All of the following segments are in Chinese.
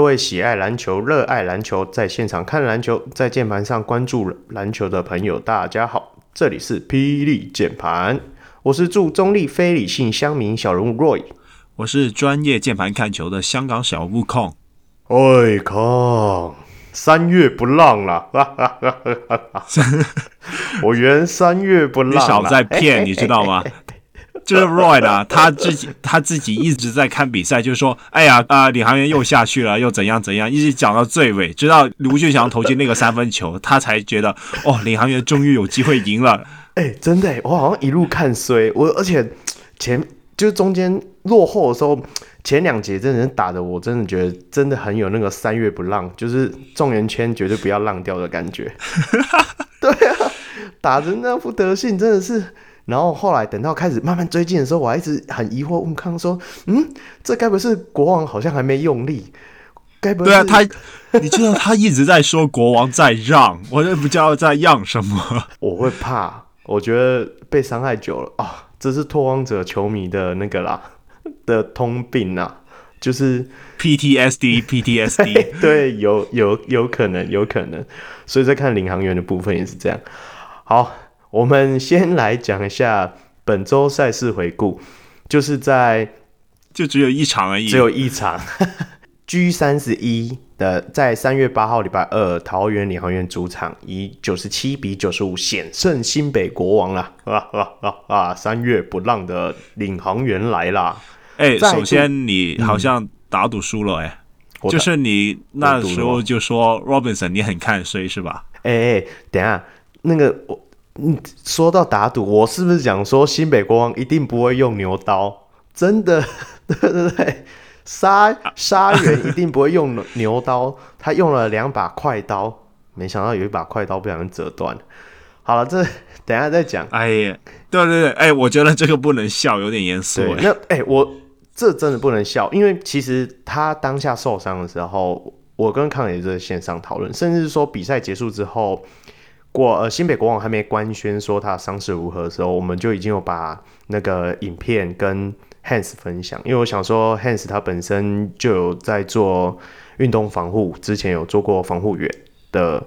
各位喜爱篮球、热爱篮球，在现场看篮球，在键盘上关注篮球的朋友，大家好，这里是霹雳键盘，我是驻中立非理性乡民小人物 Roy，我是专业键盘看球的香港小物控。哎，康，三月不浪了，我原三月不浪，你少在骗，你知道吗？就是 Roy 啊，他自己他自己一直在看比赛，就是说，哎呀啊、呃，领航员又下去了，又怎样怎样，一直讲到最尾，直到卢俊祥投进那个三分球，他才觉得，哦，领航员终于有机会赢了。哎、欸，真的，我好像一路看衰我，而且前就是中间落后的时候，前两节真的是打的我真的觉得真的很有那个三月不浪，就是状元圈绝对不要浪掉的感觉。对啊，打成那副德性，真的是。然后后来等到开始慢慢追进的时候，我还一直很疑惑问康说：“嗯，这该不是国王好像还没用力？该不是？”对啊，他，你知道他一直在说国王在让，我也不知道在让什么。我会怕，我觉得被伤害久了啊，这是拓荒者球迷的那个啦 的通病啊，就是 PTSD PTSD。对，有有有可能，有可能。所以在看领航员的部分也是这样。好。我们先来讲一下本周赛事回顾，就是在就只有一场而已，只有一场。G 三十一的在三月八号礼拜二，桃园领航员主场以九十七比九十五险胜新北国王啦啊啊啊啊！三月不浪的领航员来啦。哎、欸，首先你好像打赌输了哎、欸，就是你那时候就说 Robinson 你很看衰是吧？哎哎、欸，等下那个我。你说到打赌，我是不是讲说新北国王一定不会用牛刀？真的，对对对，杀杀人一定不会用 牛刀，他用了两把快刀，没想到有一把快刀不小心折断。好了，这等一下再讲。哎呀，对对对，哎，我觉得这个不能笑，有点严肃。那哎，我这真的不能笑，因为其实他当下受伤的时候，我跟康也在线上讨论，甚至是说比赛结束之后。过呃，新北国王还没官宣说他伤势如何的时候，我们就已经有把那个影片跟 Hans 分享，因为我想说 Hans 他本身就有在做运动防护，之前有做过防护员的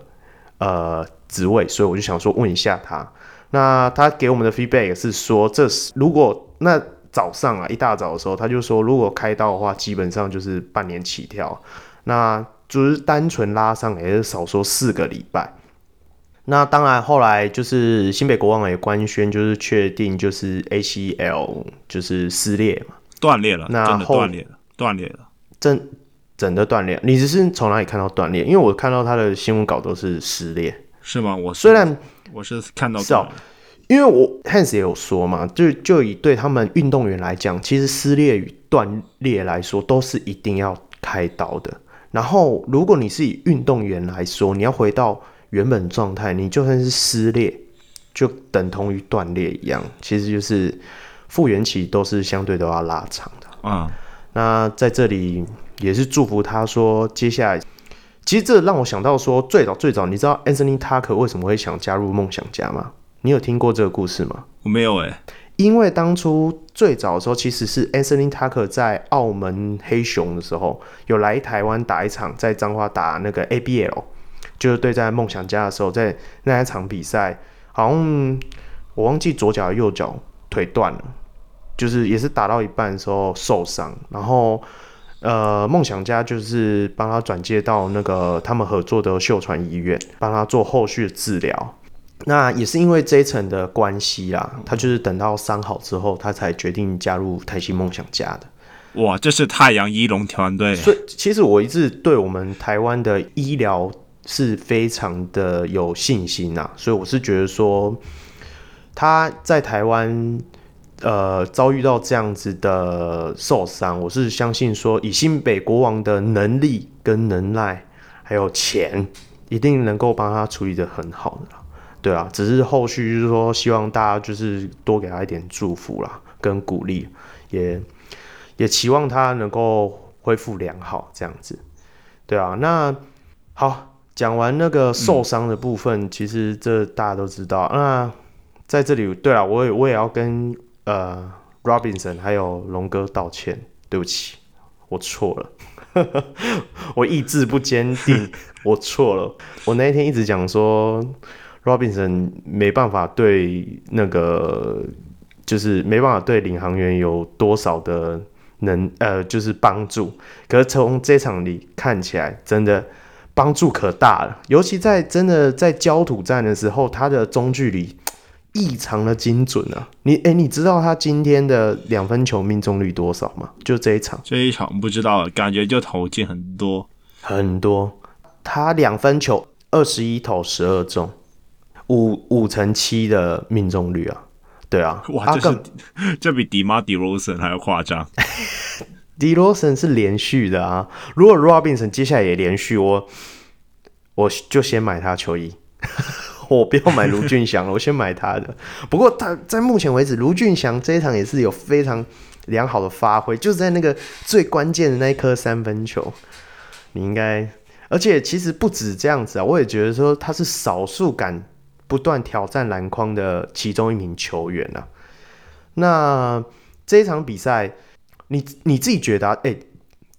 呃职位，所以我就想说问一下他。那他给我们的 feedback 是说，这是如果那早上啊一大早的时候，他就说如果开刀的话，基本上就是半年起跳，那就是单纯拉伤也是少说四个礼拜。那当然，后来就是新北国王也官宣，就是确定就是 ACL 就是撕裂嘛，断裂了，那后断裂了，断裂了，真整的断裂。你只是从哪里看到断裂？因为我看到他的新闻稿都是撕裂，是吗？我虽然我是看到是哦，因为我 Hans 也有说嘛，就就以对他们运动员来讲，其实撕裂与断裂来说都是一定要开刀的。然后，如果你是以运动员来说，你要回到。原本状态，你就算是撕裂，就等同于断裂一样，其实就是复原期都是相对都要拉长的啊。嗯、那在这里也是祝福他说，接下来其实这让我想到说，最早最早，你知道 Anthony Tucker 为什么会想加入梦想家吗？你有听过这个故事吗？我没有哎、欸，因为当初最早的时候，其实是 Anthony Tucker 在澳门黑熊的时候，有来台湾打一场，在彰化打那个 ABL。就是对战梦想家的时候，在那一场比赛，好像我忘记左脚右脚腿断了，就是也是打到一半的时候受伤，然后呃梦想家就是帮他转接到那个他们合作的秀传医院，帮他做后续的治疗。那也是因为这一层的关系啦，他就是等到伤好之后，他才决定加入台新梦想家的。哇，这是太阳一龙团队。所以其实我一直对我们台湾的医疗是非常的有信心呐，所以我是觉得说他在台湾呃遭遇到这样子的受伤，我是相信说以新北国王的能力跟能耐还有钱，一定能够帮他处理的很好的。对啊，只是后续就是说希望大家就是多给他一点祝福啦，跟鼓励，也。也期望他能够恢复良好，这样子，对啊。那好，讲完那个受伤的部分，嗯、其实这大家都知道。那在这里，对啊，我也我也要跟呃 Robinson 还有龙哥道歉，对不起，我错了，我意志不坚定，我错了。我那一天一直讲说 Robinson 没办法对那个，就是没办法对领航员有多少的。能呃，就是帮助，可是从这场里看起来，真的帮助可大了。尤其在真的在焦土战的时候，他的中距离异常的精准啊！你哎、欸，你知道他今天的两分球命中率多少吗？就这一场，这一场不知道，感觉就投进很多很多。他两分球二十一投十二中，五五成七的命中率啊！对啊，哇，这是这比迪马迪罗森还要夸张。迪罗森是连续的啊，如果 Robinson 接下来也连续，我我就先买他球衣，我不要买卢俊祥了，我先买他的。不过他在目前为止，卢俊祥这一场也是有非常良好的发挥，就是在那个最关键的那一颗三分球，你应该，而且其实不止这样子啊，我也觉得说他是少数敢。不断挑战篮筐的其中一名球员啊，那这一场比赛，你你自己觉得，哎，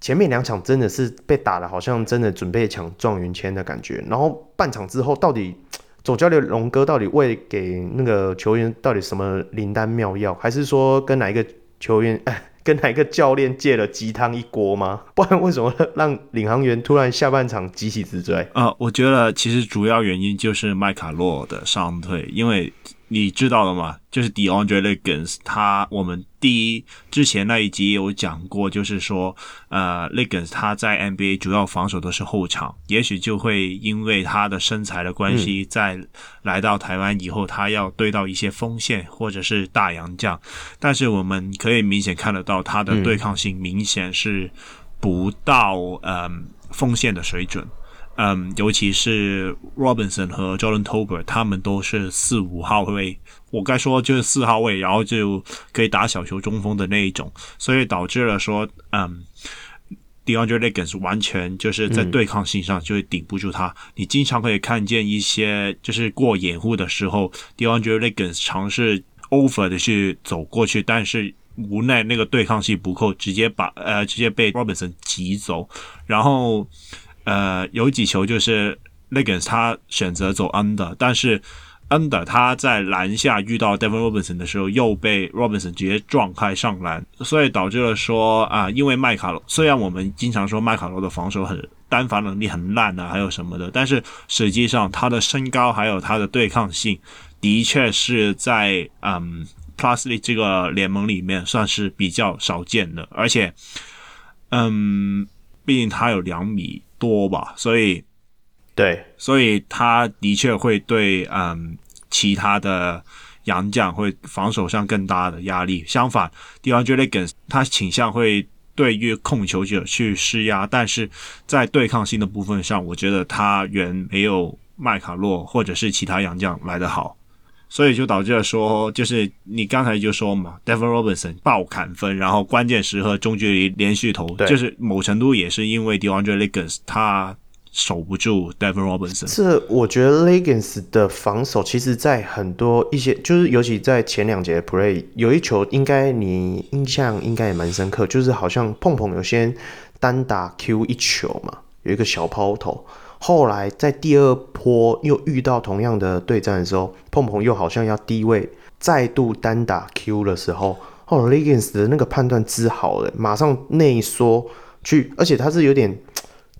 前面两场真的是被打的好像真的准备抢状元签的感觉，然后半场之后，到底 总教练龙哥到底喂给那个球员到底什么灵丹妙药，还是说跟哪一个球员？跟哪一个教练借了鸡汤一锅吗？不然为什么让领航员突然下半场急起直追？啊、我觉得其实主要原因就是麦卡洛的伤退，因为。你知道了吗？就是 DeAndre Liggins，他我们第一之前那一集有讲过，就是说，呃，Liggins 他在 NBA 主要防守的是后场，也许就会因为他的身材的关系，在来到台湾以后，他要对到一些锋线或者是大洋将，但是我们可以明显看得到他的对抗性明显是不到嗯锋线的水准。嗯，尤其是 Robinson 和 Jordan Tolbert，他们都是四五号位，我该说就是四号位，然后就可以打小球中锋的那一种，所以导致了说，嗯，DeAndre Liggins 完全就是在对抗性上就会顶不住他。嗯、你经常可以看见一些就是过掩护的时候，DeAndre Liggins 尝试 over 的去走过去，但是无奈那个对抗性不够，直接把呃直接被 Robinson 挤走，然后。呃，有几球就是 Legans 他选择走 under，但是 under 他在篮下遇到 Devin Robinson 的时候，又被 Robinson 直接撞开上篮，所以导致了说啊，因为麦卡罗虽然我们经常说麦卡罗的防守很单防能力很烂啊，还有什么的，但是实际上他的身高还有他的对抗性，的确是在嗯 Plusley 这个联盟里面算是比较少见的，而且嗯，毕竟他有两米。多吧，所以对，所以他的确会对嗯其他的洋将会防守上更大的压力。相反，DeAndre Liggins 他倾向会对于控球者去施压，但是在对抗性的部分上，我觉得他远没有麦卡洛或者是其他洋将来得好。所以就导致了说，就是你刚才就说嘛，Devin Robinson 爆砍分，然后关键时刻中距离连续投，就是某程度也是因为 DeAndre Liggins 他守不住 Devin Robinson。这我觉得 Liggins 的防守，其实在很多一些，就是尤其在前两节 play 有一球，应该你印象应该也蛮深刻，就是好像碰碰有先单打 Q 一球嘛，有一个小抛投。后来在第二波又遇到同样的对战的时候，碰碰又好像要低位再度单打 Q 的时候，哦，Liggins 的那个判断之好的，马上内缩去，而且他是有点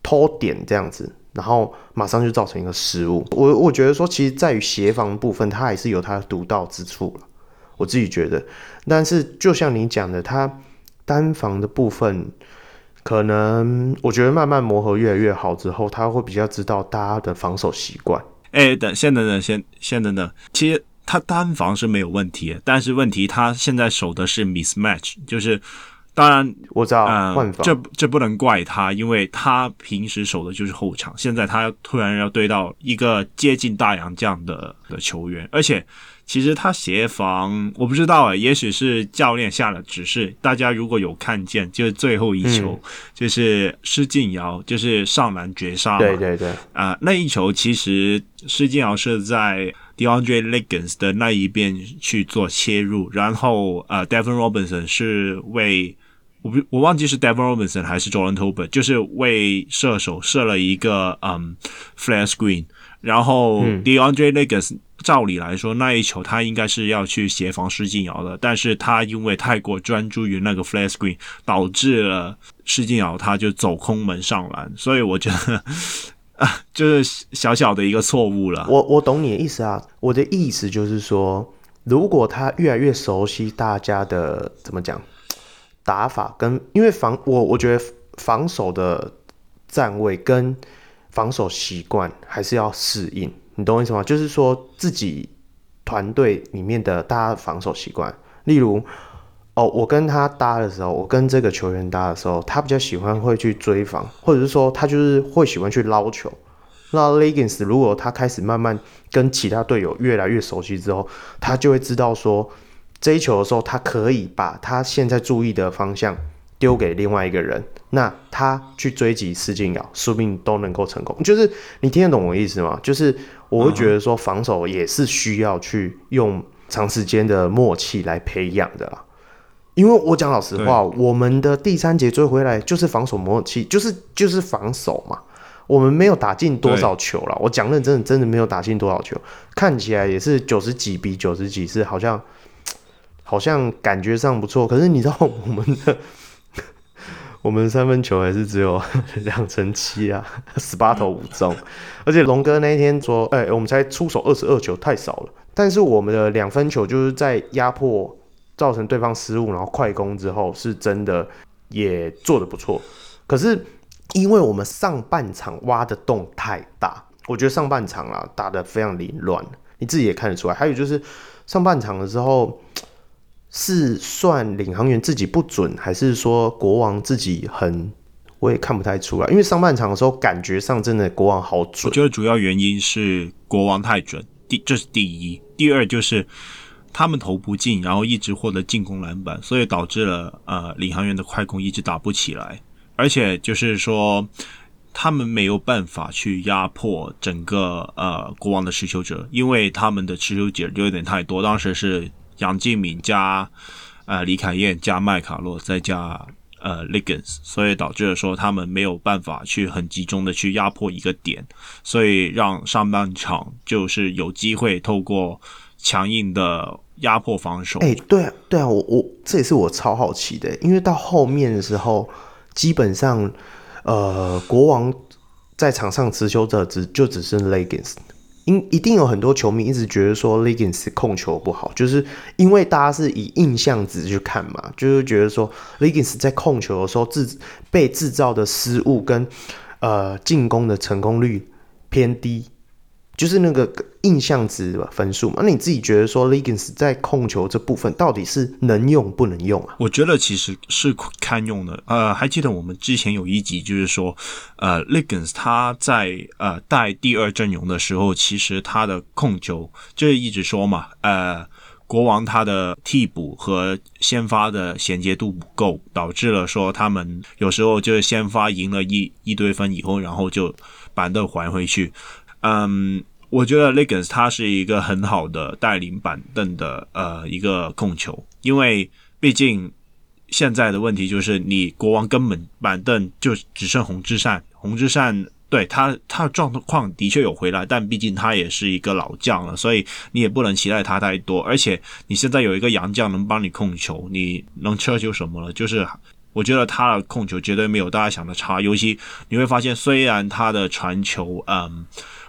偷点这样子，然后马上就造成一个失误。我我觉得说，其实在于协防部分，他还是有他的独到之处，我自己觉得。但是就像你讲的，他单防的部分，可能我觉得慢慢磨合越来越好之后，他会比较知道大家的防守习惯。哎，等，先等等，先先等等。其实他单防是没有问题，但是问题他现在守的是 mismatch，就是。当然我知道，嗯，这这不能怪他，因为他平时守的就是后场，现在他突然要对到一个接近大洋将的的球员，而且其实他协防我不知道啊，也许是教练下了指示。大家如果有看见，就是最后一球，嗯、就是施晋尧就是上篮绝杀嘛，对对对，啊、呃，那一球其实施晋尧是在 DeAndre Liggins 的那一边去做切入，然后呃，Devin Robinson 是为我不，我忘记是 Devin Robinson 还是 Jordan Tolbert，就是为射手设了一个嗯 flare screen，然后 DeAndre Liggins 照理来说那一球他应该是要去协防施晋尧的，但是他因为太过专注于那个 Flash screen，导致了施晋尧他就走空门上篮，所以我觉得啊，就是小小的一个错误了。我我懂你的意思啊，我的意思就是说，如果他越来越熟悉大家的怎么讲？打法跟因为防我我觉得防守的站位跟防守习惯还是要适应，你懂我意思吗？就是说自己团队里面的大家防守习惯，例如哦，我跟他搭的时候，我跟这个球员搭的时候，他比较喜欢会去追防，或者是说他就是会喜欢去捞球。那 Leggins 如果他开始慢慢跟其他队友越来越熟悉之后，他就会知道说。这一球的时候，他可以把他现在注意的方向丢给另外一个人，那他去追击施晋尧，说不定都能够成功。就是你听得懂我意思吗？就是我会觉得说，防守也是需要去用长时间的默契来培养的啦。因为我讲老实话，我们的第三节追回来就是防守默契，就是就是防守嘛。我们没有打进多少球了，我讲认真的，真的没有打进多少球，看起来也是九十几比九十几，是好像。好像感觉上不错，可是你知道我们的我们三分球还是只有 两成七啊，十八投五中，而且龙哥那一天说，哎、我们才出手二十二球，太少了。但是我们的两分球就是在压迫造成对方失误，然后快攻之后，是真的也做得不错。可是因为我们上半场挖的洞太大，我觉得上半场啊打得非常凌乱，你自己也看得出来。还有就是上半场的时候。是算领航员自己不准，还是说国王自己很？我也看不太出来，因为上半场的时候感觉上真的国王好准。我觉得主要原因是国王太准，第这是第一，第二就是他们投不进，然后一直获得进攻篮板，所以导致了呃领航员的快攻一直打不起来，而且就是说他们没有办法去压迫整个呃国王的持球者，因为他们的持球者就有点太多，当时是。杨敬敏加呃李凯燕加麦卡洛再加呃 Liggins，所以导致了说他们没有办法去很集中的去压迫一个点，所以让上半场就是有机会透过强硬的压迫防守。哎、对啊，对啊，我我这也是我超好奇的，因为到后面的时候，基本上呃国王在场上持球者只就只剩 Liggins。因一定有很多球迷一直觉得说 Liggins 控球不好，就是因为大家是以印象值去看嘛，就是觉得说 Liggins 在控球的时候制被制造的失误跟呃进攻的成功率偏低。就是那个印象值的分数嘛？那你自己觉得说，Liggins 在控球这部分到底是能用不能用啊？我觉得其实是堪用的。呃，还记得我们之前有一集就是说，呃，Liggins 他在呃带第二阵容的时候，其实他的控球就是一直说嘛，呃，国王他的替补和先发的衔接度不够，导致了说他们有时候就是先发赢了一一堆分以后，然后就板凳还回去。嗯，我觉得 Liggins 他是一个很好的带领板凳的呃一个控球，因为毕竟现在的问题就是你国王根本板凳就只剩红之善，红之善对他他的状况的确有回来，但毕竟他也是一个老将了，所以你也不能期待他太多。而且你现在有一个洋将能帮你控球，你能奢求什么了？就是我觉得他的控球绝对没有大家想的差，尤其你会发现，虽然他的传球，嗯。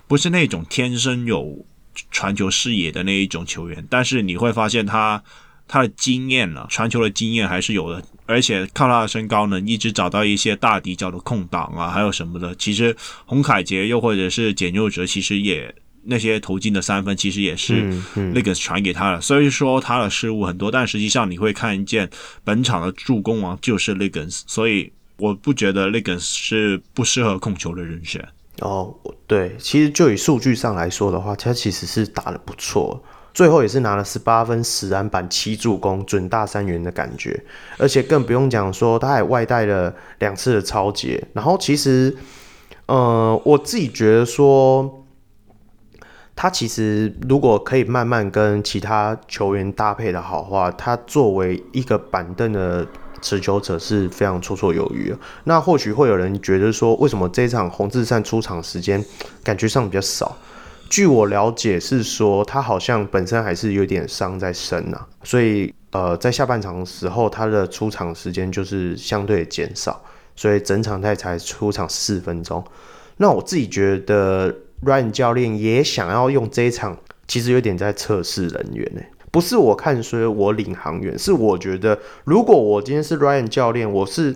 不是那种天生有传球视野的那一种球员，但是你会发现他他的经验呢，传球的经验还是有的，而且靠他的身高呢，一直找到一些大底角的空档啊，还有什么的。其实洪凯杰又或者是简佑哲，其实也那些投进的三分，其实也是 Liggins 传给他的。所以说他的失误很多，但实际上你会看见本场的助攻王就是 Liggins，所以我不觉得 Liggins 是不适合控球的人选。哦，对，其实就以数据上来说的话，他其实是打得不错。最后也是拿了十八分、十篮板、七助攻，准大三元的感觉，而且更不用讲说他还外带了两次的超节。然后其实，呃，我自己觉得说，他其实如果可以慢慢跟其他球员搭配的好话，他作为一个板凳的持球者是非常绰绰有余。那或许会有人觉得说，为什么这场洪志善出场时间感觉上比较少？据我了解是说，他好像本身还是有点伤在身啊，所以呃，在下半场的时候，他的出场时间就是相对减少，所以整场他才出场四分钟。那我自己觉得，Ryan 教练也想要用这一场，其实有点在测试人员呢、不是我看衰我领航员，是我觉得，如果我今天是 Ryan 教练，我是。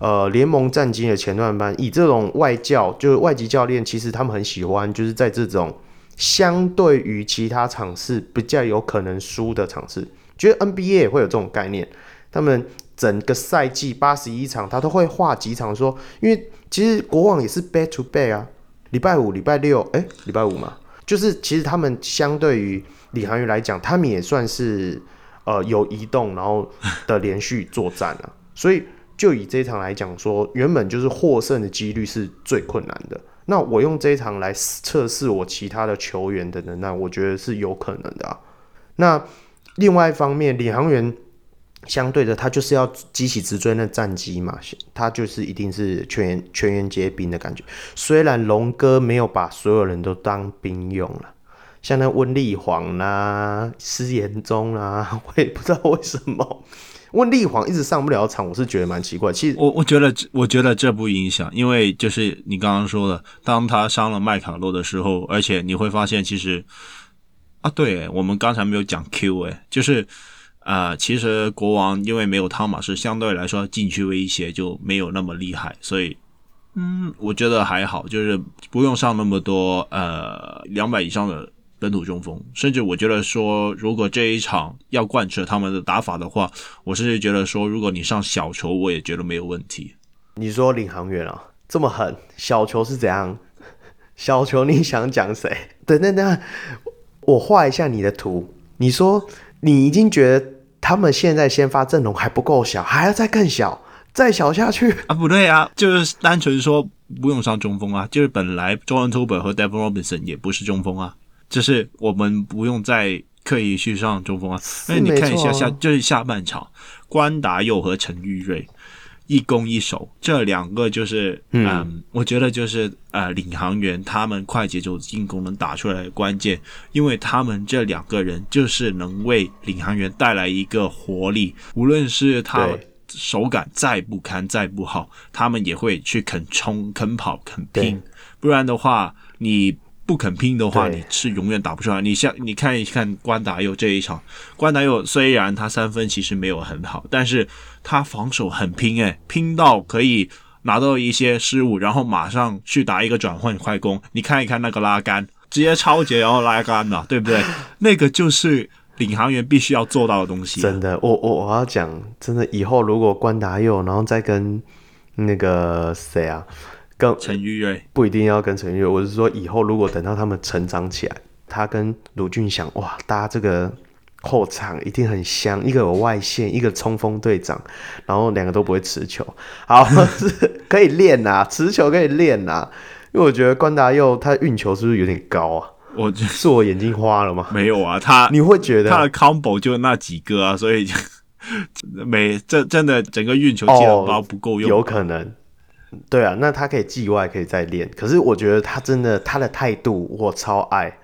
呃，联盟战绩的前段班，以这种外教，就是外籍教练，其实他们很喜欢，就是在这种相对于其他场次比较有可能输的场次，觉得 NBA 也会有这种概念。他们整个赛季八十一场，他都会画几场说，因为其实国王也是 back to back 啊，礼拜五、礼拜六，哎、礼拜五嘛，就是其实他们相对于领航员来讲，他们也算是呃有移动然后的连续作战啊，所以。就以这场来讲说，原本就是获胜的几率是最困难的。那我用这一场来测试我其他的球员的能耐，我觉得是有可能的啊。那另外一方面，领航员相对的，他就是要急起直追那战机嘛，他就是一定是全员全员皆兵的感觉。虽然龙哥没有把所有人都当兵用了，像那温丽煌啦、施延宗啦，我也不知道为什么。温丽煌一直上不了场，我是觉得蛮奇怪。其实我我觉得，我觉得这不影响，因为就是你刚刚说的，当他伤了麦卡洛的时候，而且你会发现，其实啊，对，我们刚才没有讲 Q，诶，就是啊、其实国王因为没有汤马士，相对来说禁区威胁就没有那么厉害，所以嗯，我觉得还好，就是不用上那么多呃两百以上的。本土中锋，甚至我觉得说，如果这一场要贯彻他们的打法的话，我甚至觉得说，如果你上小球，我也觉得没有问题。你说领航员啊，这么狠，小球是怎样？小球你想讲谁？等等等，我画一下你的图。你说你已经觉得他们现在先发阵容还不够小，还要再更小，再小下去啊？不对啊，就是单纯说不用上中锋啊，就是本来 Jordan Tolbert 和 Devon Robinson 也不是中锋啊。就是我们不用再刻意去上中锋啊，那你看一下下就是下半场，关达佑和陈玉瑞一攻一守，这两个就是嗯，嗯，我觉得就是呃领航员他们快节奏进攻能打出来的关键，因为他们这两个人就是能为领航员带来一个活力，无论是他手感再不堪再不好，他们也会去肯冲肯跑肯拼，不然的话你。不肯拼的话，你是永远打不出来。你像你看一看关达佑这一场，关达佑虽然他三分其实没有很好，但是他防守很拼诶，拼到可以拿到一些失误，然后马上去打一个转换快攻。你看一看那个拉杆，直接超截然后拉杆了，对不对？那个就是领航员必须要做到的东西。真的，我我我要讲，真的以后如果关达佑，然后再跟那个谁啊？跟陈玉瑞不一定要跟陈玉瑞，我是说以后如果等到他们成长起来，他跟卢俊祥哇搭这个后场一定很香，一个有外线，一个冲锋队长，然后两个都不会持球，好是可以练呐，持球可以练呐，因为我觉得关达佑他运球是不是有点高啊？我是我眼睛花了吗？没有啊，他你会觉得他的 combo 就那几个啊，所以没 这真的整个运球技能包不够用，有可能。对啊，那他可以季外可以再练，可是我觉得他真的他的态度我超爱，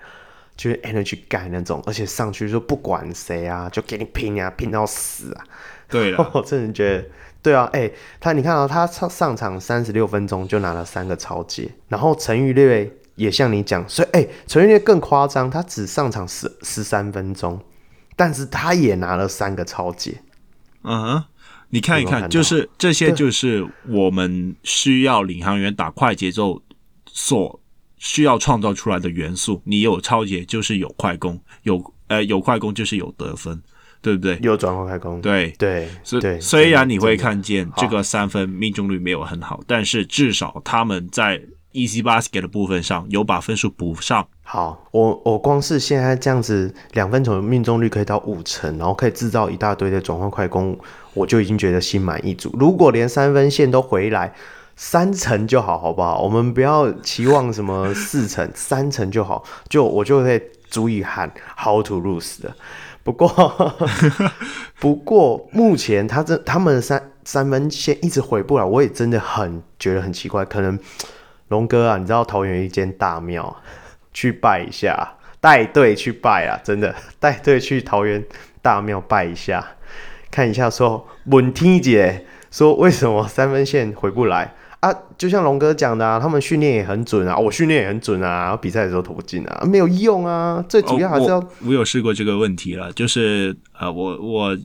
就是 energy guy 那种，而且上去就不管谁啊，就给你拼啊，拼到死啊。对啊，我真的觉得，对啊，哎、欸，他你看到、喔、他上上场三十六分钟就拿了三个抄截，然后陈玉略也像你讲，所以哎，陈玉略更夸张，他只上场十十三分钟但是他也拿了三个抄截。嗯哼，你看一看，就是这些，就是我们需要领航员打快节奏所需要创造出来的元素。你有超节，就是有快攻；有呃有快攻，就是有得分。对不对？有转换快攻，对对，所以虽然你会看见这个三分命中率没有很好，但是至少他们在 Easy Basket 的部分上有把分数补上。好，我我光是现在这样子两分球命中率可以到五成，然后可以制造一大堆的转换快攻，我就已经觉得心满意足。如果连三分线都回来三成就好，好不好？我们不要期望什么四成，三成就好，就我就会足以喊 How to lose 的。不过，不过目前他这他们三三分线一直回不来，我也真的很觉得很奇怪。可能龙哥啊，你知道桃园一间大庙，去拜一下，带队去拜啊，真的 带队去桃园大庙拜一下，看一下说问天姐说为什么三分线回不来。啊，就像龙哥讲的啊，他们训练也很准啊，我训练也很准啊，比赛的时候投不进啊，没有用啊。最主要还是要，我，我有试过这个问题了，就是呃，我我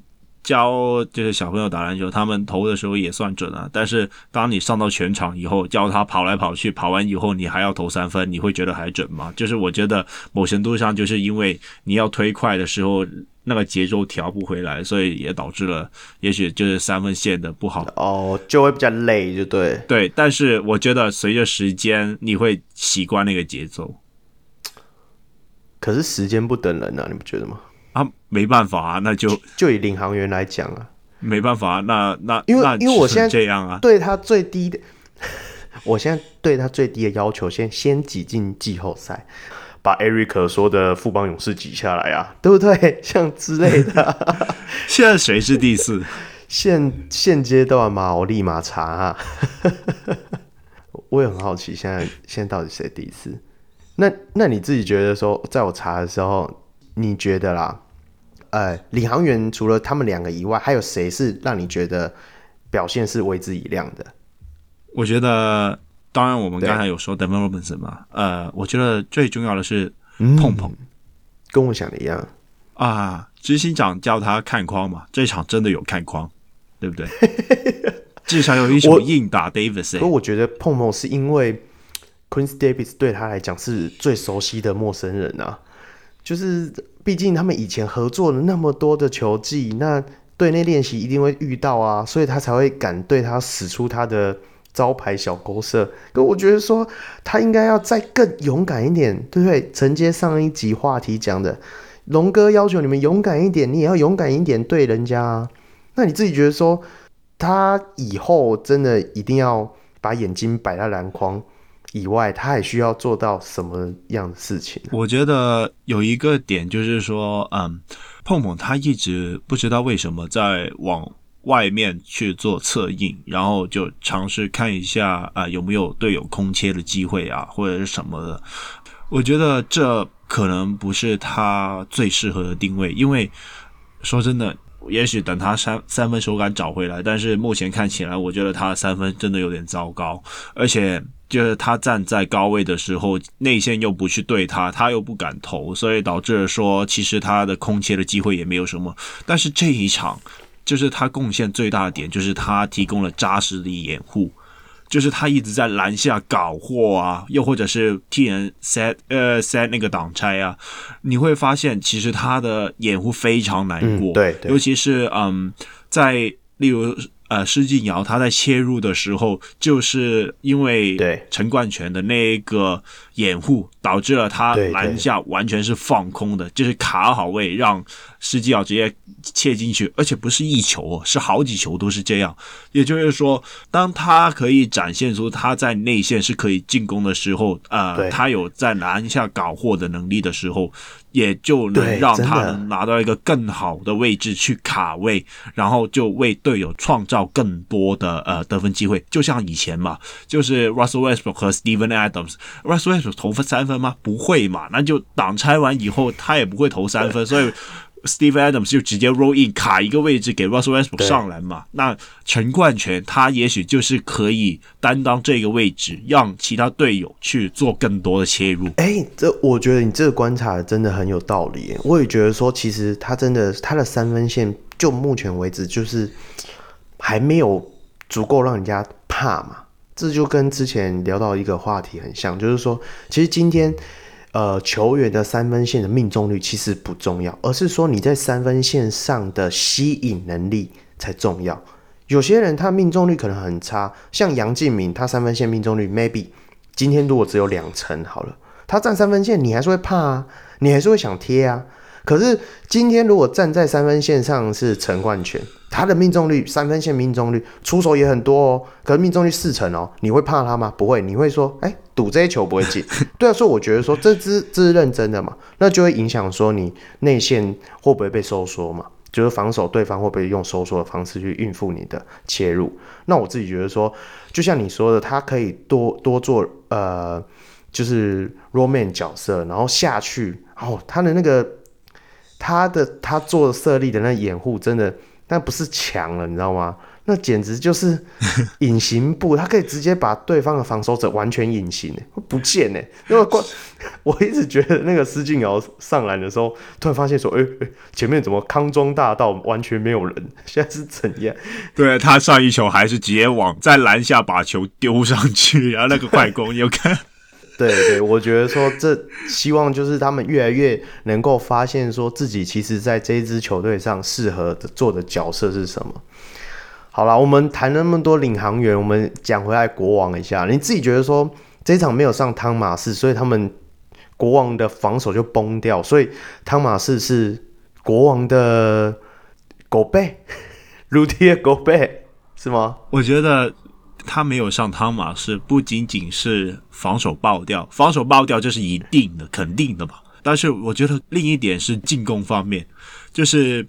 教就是小朋友打篮球，他们投的时候也算准啊，但是当你上到全场以后，教他跑来跑去，跑完以后你还要投三分，你会觉得还准吗？就是我觉得某程度上就是因为你要推快的时候。那个节奏调不回来，所以也导致了，也许就是三分线的不好哦，就会比较累，就对。对，但是我觉得随着时间，你会习惯那个节奏。可是时间不等人啊，你不觉得吗？啊，没办法啊，那就就以领航员来讲啊，没办法啊，那那因为那因为我现在这样啊，对他最低的，我现在对他最低的要求，先先挤进季后赛。把 Eric 说的富邦勇士挤下来啊，对不对？像之类的。现在谁是第四？现现阶段嘛，我立马查啊。我也很好奇，现在现在到底谁第四？那那你自己觉得说，在我查的时候，你觉得啦？呃，领航员除了他们两个以外，还有谁是让你觉得表现是为之一亮的？我觉得。当然，我们刚才有说 Robinson 嘛，呃，我觉得最重要的是碰碰，嗯，跟我想的一样啊。执行长叫他看框嘛，这场真的有看框，对不对？至少有一场硬打 Davis，欸。所以我觉得碰碰是因为 Quincy Davis 对他来讲是最熟悉的陌生人啊，就是毕竟他们以前合作了那么多的球技，那队内练习一定会遇到啊，所以他才会敢对他使出他的。招牌小勾射，可我觉得说他应该要再更勇敢一点，对不对？承接上一集话题讲的，龙哥要求你们勇敢一点，你也要勇敢一点对人家啊。那你自己觉得说，他以后真的一定要把眼睛摆在篮筐以外，他还需要做到什么样的事情？我觉得有一个点就是说，嗯，碰碰他一直不知道为什么在往。外面去做策应，然后就尝试看一下啊、有没有队友空切的机会啊，或者是什么的。我觉得这可能不是他最适合的定位，因为说真的，也许等他三三分手感找回来，但是目前看起来，我觉得他的三分真的有点糟糕，而且就是他站在高位的时候，内线又不去对他，他又不敢投，所以导致说其实他的空切的机会也没有什么。但是这一场。就是他贡献最大的点，就是他提供了扎实的掩护，就是他一直在篮下搞货啊，又或者是替人 set 呃 set 那个挡拆啊，你会发现其实他的掩护非常难过，嗯、对，对，尤其是嗯，在例如。呃，施晋尧他在切入的时候，就是因为对陈冠泉的那个掩护，导致了他篮下完全是放空的，就是卡好位，让施晋尧直接切进去，而且不是一球哦，是好几球都是这样。也就是说，当他可以展现出他在内线是可以进攻的时候，呃，他有在篮下搞货的能力的时候。也就能让他能拿到一个更好的位置去卡位，然后就为队友创造更多的呃得分机会。就像以前嘛，就是 Russell Westbrook 和 Steven Adams。Russell Westbrook 投分三分吗？不会嘛，那就挡拆完以后他也不会投三分，所以 Steve Adams 就直接 roll in 卡一个位置给 Russell Westbrook 上篮嘛。那陈冠泉他也许就是可以担当这个位置，让其他队友去做更多的切入。哎、欸，这我觉得你这个观察真的很有道理。我也觉得说，其实他真的他的三分线就目前为止就是还没有足够让人家怕嘛。这就跟之前聊到一个话题很像，就是说，其实今天。呃，球员的三分线的命中率其实不重要，而是说你在三分线上的吸引能力才重要。有些人他命中率可能很差，像杨敬明，他三分线命中率 maybe 今天如果只有两成好了，他站三分线你还是会怕啊，你还是会想贴啊。可是今天如果站在三分线上是陈冠泉，他的命中率三分线命中率出手也很多哦，可是命中率四成哦，你会怕他吗？不会，你会说，哎、欸，赌这些球不会进。对啊，所以我觉得说这支这是认真的嘛，那就会影响说你内线会不会被收缩嘛，就是防守对方会不会用收缩的方式去应付你的切入。那我自己觉得说，就像你说的，他可以多多做呃，就是 roll man 角色，然后下去哦，他的那个。他的他做设立的那掩护真的，那不是墙了，你知道吗？那简直就是 隐形步，他可以直接把对方的防守者完全隐形，不见呢。因为关，我一直觉得那个施晋尧上篮的时候，突然发现说，哎、欸欸，前面怎么康庄大道完全没有人？现在是怎样？对，他上一球还是直接往在篮下把球丢上去，然后那个快攻，你有看？对对，我觉得说这希望就是他们越来越能够发现说自己其实在这一支球队上适合的做的角色是什么。好了，我们谈那么多领航员，我们讲回来国王一下，你自己觉得说这场没有上汤马士，所以他们国王的防守就崩掉，所以汤马士是国王的狗背，鲁迪的狗背是吗？我觉得。他没有上汤马士，不仅仅是防守爆掉，防守爆掉这是一定的、肯定的嘛。但是我觉得另一点是进攻方面，就是。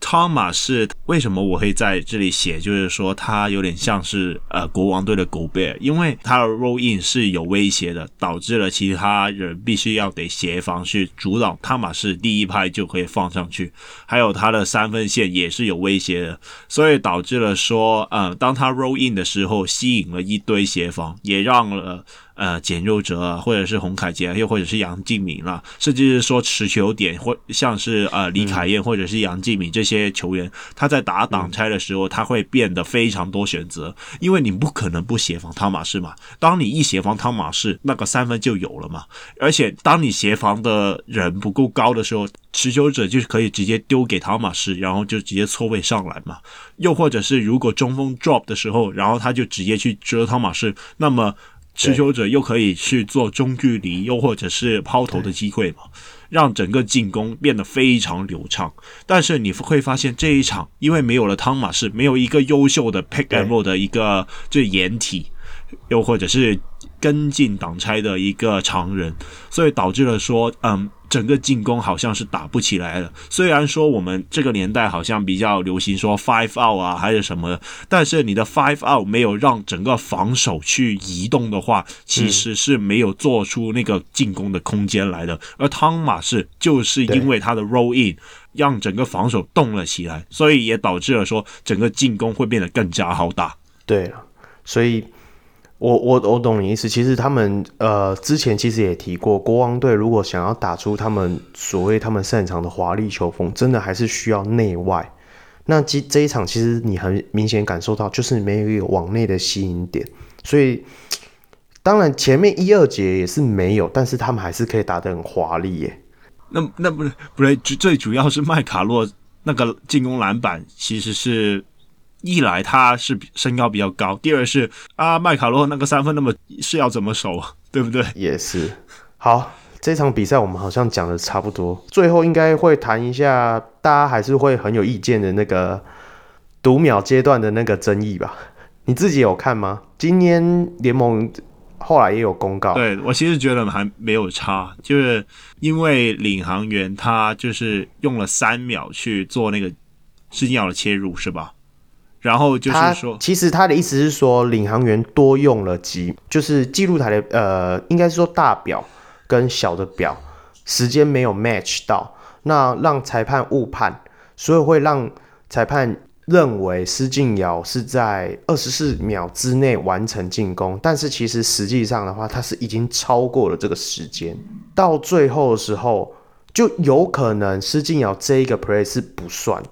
汤马士为什么我会在这里写？就是说他有点像是呃国王队的狗贝尔，因为他的 roll in 是有威胁的，导致了其他人必须要得协防去阻挡汤马士第一拍就可以放上去，还有他的三分线也是有威胁的，所以导致了说呃当他 roll in 的时候吸引了一堆协防，也让了。呃简佑哲啊，或者是洪凯杰，又或者是杨敬敏啦，甚至是说持球点或像是呃李凯燕或者是杨敬敏这些球员，他在打挡拆的时候，他会变得非常多选择，因为你不可能不协防汤马士嘛。当你一协防汤马士，那个三分就有了嘛。而且当你协防的人不够高的时候，持球者就是可以直接丢给汤马士，然后就直接错位上篮嘛。又或者是如果中锋 drop 的时候，然后他就直接去遮汤马士，那么。持球者又可以去做中距离，又或者是抛投的机会嘛，让整个进攻变得非常流畅。但是你会发现这一场，因为没有了汤马士，没有一个优秀的 pick and roll 的一个这掩体，又或者是跟进挡拆的一个常人，所以导致了说，嗯。整个进攻好像是打不起来了。虽然说我们这个年代好像比较流行说 five out 啊，还是什么，但是你的 five out 没有让整个防守去移动的话，其实是没有做出那个进攻的空间来的。嗯、而汤马士就是因为他的 roll in，让整个防守动了起来，所以也导致了说整个进攻会变得更加好打。对了，所以。我我我懂你意思，其实他们呃之前其实也提过，国王队如果想要打出他们所谓他们擅长的华丽球风，真的还是需要内外。那这这一场其实你很明显感受到，就是没有一个往内的吸引点，所以当然前面一二节也是没有，但是他们还是可以打得很华丽耶。那那不是不是最主要是麦卡洛那个进攻篮板其实是。一来他是身高比较高，第二是啊麦卡洛那个三分那么是要怎么守，对不对？也是。好，这场比赛我们好像讲的差不多，最后应该会谈一下大家还是会很有意见的那个读秒阶段的那个争议吧？你自己有看吗？今年联盟后来也有公告，对，我其实觉得还没有差，就是因为领航员他就是用了三秒去做那个施晋尧的切入，是吧？然后就是说，其实他的意思是说，领航员多用了几，就是记录台的呃，应该是说大表跟小的表时间没有 match 到，那让裁判误判，所以会让裁判认为施晋尧是在二十四秒之内完成进攻，但是其实实际上的话，他是已经超过了这个时间。到最后的时候，就有可能施晋尧这一个 play 是不算的。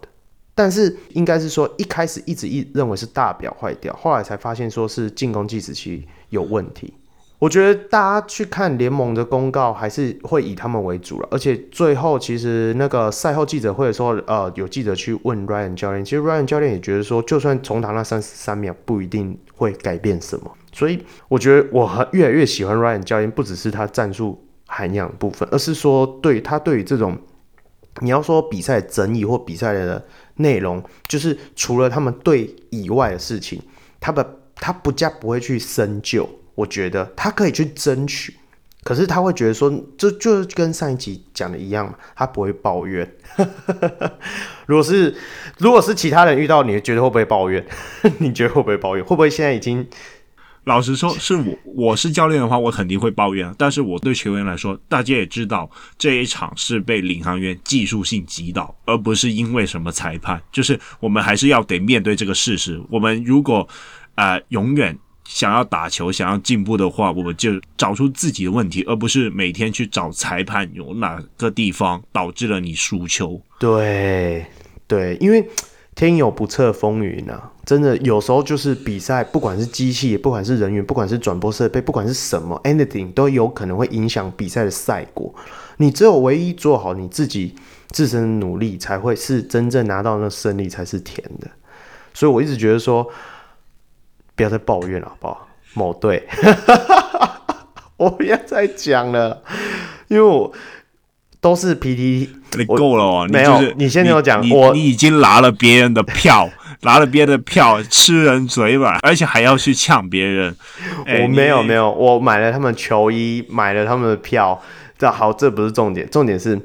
但是应该是说，一开始一直一认为是大表坏掉，后来才发现说是进攻计时器有问题。我觉得大家去看联盟的公告，还是会以他们为主了。而且最后其实那个赛后记者会的时候，呃，有记者去问 Ryan 教练，其实 Ryan 教练也觉得说，就算重打那三十三秒，不一定会改变什么。所以我觉得我很越来越喜欢 Ryan 教练，不只是他战术涵养部分，而是说对他对于这种你要说比赛争议或比赛的。内容就是除了他们队以外的事情，他的他不加不会去深究。我觉得他可以去争取，可是他会觉得说，这就，就跟上一集讲的一样嘛，他不会抱怨。如果是如果是其他人遇到，你觉得会不会抱怨？你觉得会不会抱怨？会不会现在已经？老实说，是我我是教练的话，我肯定会抱怨。但是我对球员来说，大家也知道这一场是被领航员技术性击倒，而不是因为什么裁判。就是我们还是要得面对这个事实。我们如果呃永远想要打球、想要进步的话，我们就找出自己的问题，而不是每天去找裁判有哪个地方导致了你输球。对对，因为。天有不测风云啊！真的有时候就是比赛，不管是机器，不管是人员，不管是转播设备，不管是什么，anything 都有可能会影响比赛的赛果。你只有唯一做好你自己自身的努力，才会是真正拿到那胜利才是甜的。所以我一直觉得说，不要再抱怨了，好不好？某队，我不要再讲了，因为我。都是 PTT，你够了哦！没有，你先听我讲，我你已经拿了别人的票，拿了别人的票，吃人嘴软，而且还要去呛别人。我没有没有，我买了他们球衣，买了他们的票。这好，这不是重点，重点是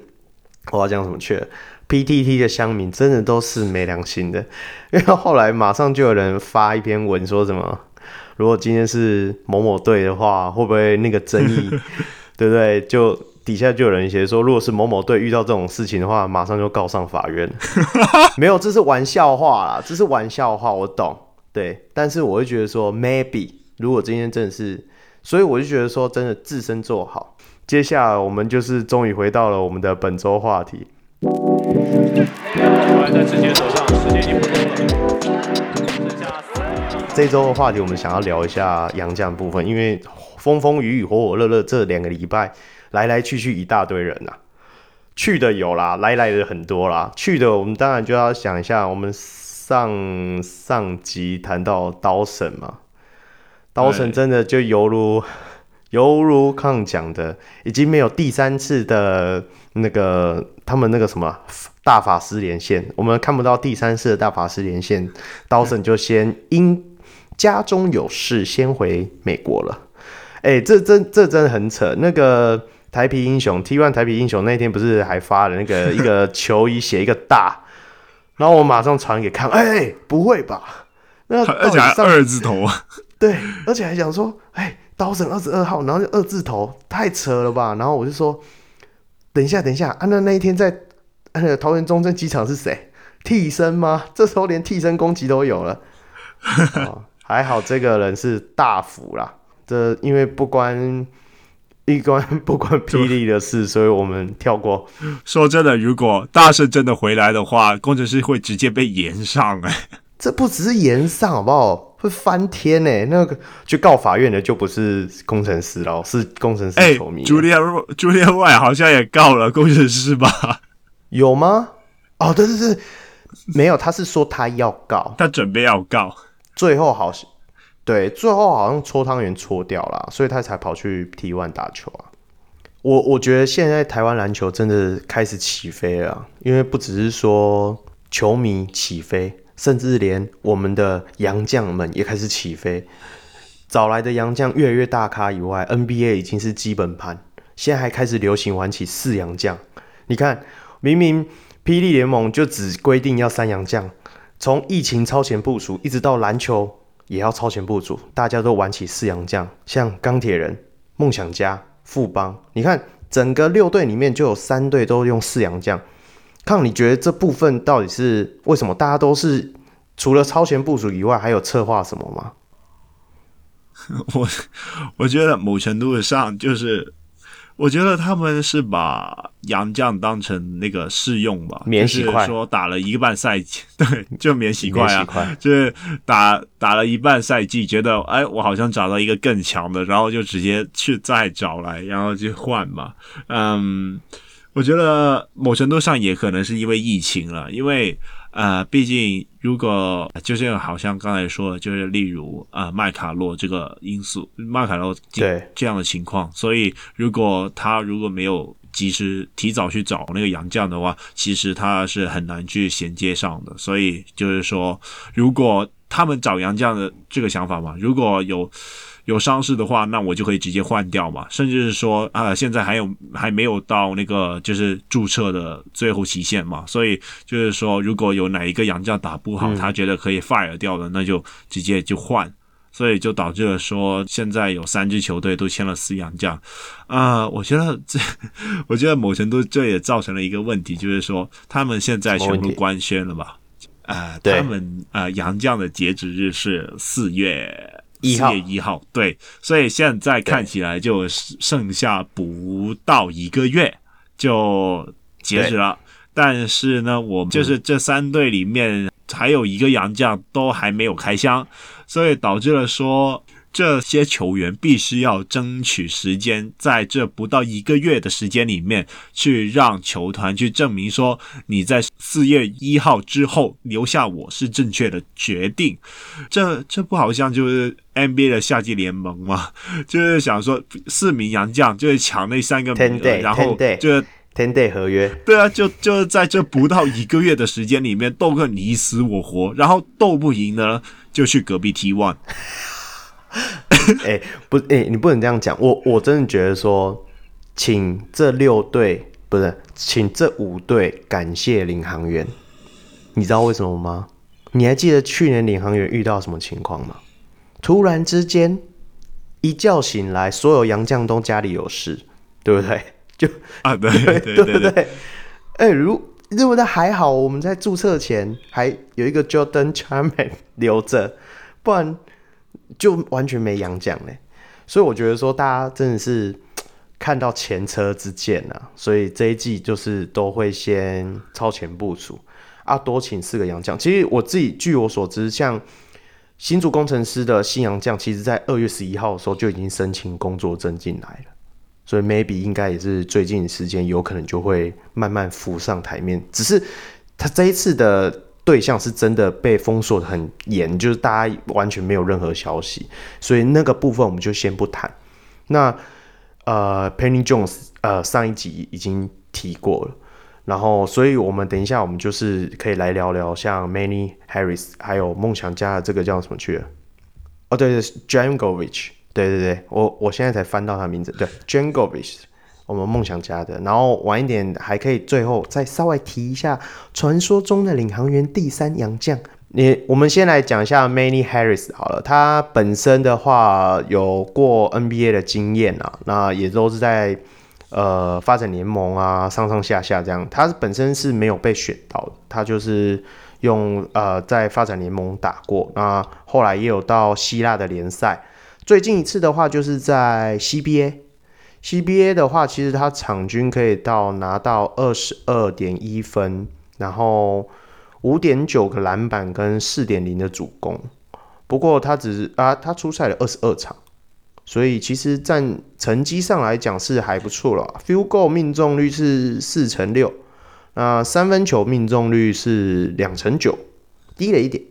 我要讲什么去了？PTT 的乡民真的都是没良心的，因为后来马上就有人发一篇文说什么，如果今天是某某队的话，会不会那个争议，对不对？就。底下就有人写说，如果是某某队遇到这种事情的话，马上就告上法院。没有，这是玩笑话啦，这是玩笑话，我懂。对，但是我会觉得说，maybe 如果今天真的是，所以我就觉得说，真的自身做好。接下来我们就是终于回到了我们的本周话题。这周的话题，我们想要聊一下洋将部分，因为风风雨雨、火火热热这两个礼拜。来来去去一大堆人呐、啊，去的有啦，来来的很多啦。去的我们当然就要想一下，我们上上集谈到刀神嘛，刀神真的就犹如犹如康讲的，已经没有第三次的那个他们那个什么大法师连线，我们看不到第三次的大法师连线，刀神就先因家中有事先回美国了。哎、欸，这真这真的很扯，那个。台皮英雄 T One 台皮英雄那天不是还发了那个 一个球衣，写一个大，然后我马上传给看，哎、欸，不会吧？那而且还二字头啊？对，而且还讲说，哎、欸，刀神二十二号，然后就二字头，太扯了吧？然后我就说，等一下，等一下，啊，那那一天在那个桃园中正机场是谁？替身吗？这时候连替身攻击都有了，哦、还好这个人是大福啦，这因为不关。一关不关霹雳的事，所以我们跳过。说真的，如果大圣真的回来的话，工程师会直接被延上哎、欸。这不只是延上好不好？会翻天哎、欸！那个去告法院的就不是工程师了，是工程师球迷。Julian Julian White 好像也告了工程师吧？有吗？哦，对对对，没有，他是说他要告，他准备要告，最后好像。对，最后好像搓汤圆搓掉了，所以他才跑去 T1 打球啊。我我觉得现在台湾篮球真的开始起飞了，因为不只是说球迷起飞，甚至连我们的洋将们也开始起飞。找来的洋将越来越大咖以外，NBA 已经是基本盘，现在还开始流行玩起四洋将。你看，明明霹雳联盟就只规定要三洋将，从疫情超前部署，一直到篮球。也要超前部署，大家都玩起四洋将，像钢铁人、梦想家、富邦。你看整个六队里面就有三队都用四洋将。康，你觉得这部分到底是为什么？大家都是除了超前部署以外，还有策划什么吗？我我觉得某程度上就是。我觉得他们是把杨绛当成那个试用吧，免洗筷，就是说打了一个半赛季，对，就免洗筷啊，就是打打了一半赛季，觉得哎，我好像找到一个更强的，然后就直接去再找来，然后去换嘛。嗯，我觉得某程度上也可能是因为疫情了，因为。呃，毕竟如果就是好像刚才说的，就是例如呃麦卡洛这个因素，麦卡洛对这样的情况，所以如果他如果没有及时提早去找那个杨将的话，其实他是很难去衔接上的。所以就是说，如果他们找杨将的这个想法嘛，如果有。有伤势的话，那我就可以直接换掉嘛，甚至是说啊、呃，现在还有还没有到那个就是注册的最后期限嘛，所以就是说，如果有哪一个洋将打不好，嗯、他觉得可以 fire 掉的，那就直接就换，所以就导致了说现在有三支球队都签了四洋将，啊、呃，我觉得这，我觉得某程度这也造成了一个问题，就是说他们现在全部官宣了吧，啊、呃，他们啊洋将的截止日是四月。四月一号，对，所以现在看起来就剩下不到一个月就截止了。但是呢，我们就是这三队里面还有一个洋将都还没有开箱，所以导致了说。这些球员必须要争取时间，在这不到一个月的时间里面，去让球团去证明说你在四月一号之后留下我是正确的决定。这这不好像就是 NBA 的夏季联盟吗？就是想说四名洋将就是抢那三个名额，然后就 ten day 合约。对啊，就就是在这不到一个月的时间里面斗个你死我活，然后斗不赢呢，就去隔壁 T1。哎、欸，不，哎、欸，你不能这样讲。我我真的觉得说，请这六队不是，请这五队感谢领航员。你知道为什么吗？你还记得去年领航员遇到什么情况吗？突然之间一觉醒来，所有杨将都家里有事，对不对？就啊，对对对对对。哎、欸，如如果他还好，我们在注册前还有一个 Jordan Charman 留着，不然。就完全没洋将嘞，所以我觉得说大家真的是 看到前车之鉴啊，所以这一季就是都会先超前部署啊，多请四个洋将。其实我自己据我所知，像新竹工程师的新洋将，其实在二月十一号的时候就已经申请工作证进来了，所以 maybe 应该也是最近时间有可能就会慢慢浮上台面，只是他这一次的。对象是真的被封锁的很严，就是大家完全没有任何消息，所以那个部分我们就先不谈。那呃，Penny Jones 呃上一集已经提过了，然后所以我们等一下我们就是可以来聊聊像 Many Harris 还有梦想家的这个叫什么去了？哦，对对 j a n g o v i c h 对对对，我我现在才翻到他名字，对 j a n g o v i c h。我们梦想家的，然后晚一点还可以最后再稍微提一下传说中的领航员第三洋将。你我们先来讲一下 Manny Harris 好了，他本身的话有过 NBA 的经验啊，那也都是在呃发展联盟啊上上下下这样。他本身是没有被选到的，他就是用呃在发展联盟打过，那后来也有到希腊的联赛，最近一次的话就是在 CBA。CBA 的话，其实他场均可以到拿到二十二点一分，然后五点九个篮板跟四点零的助攻。不过他只是啊，他出赛了二十二场，所以其实占成绩上来讲是还不错了。f e l g o 命中率是四成六，那三分球命中率是两成九，低了一点。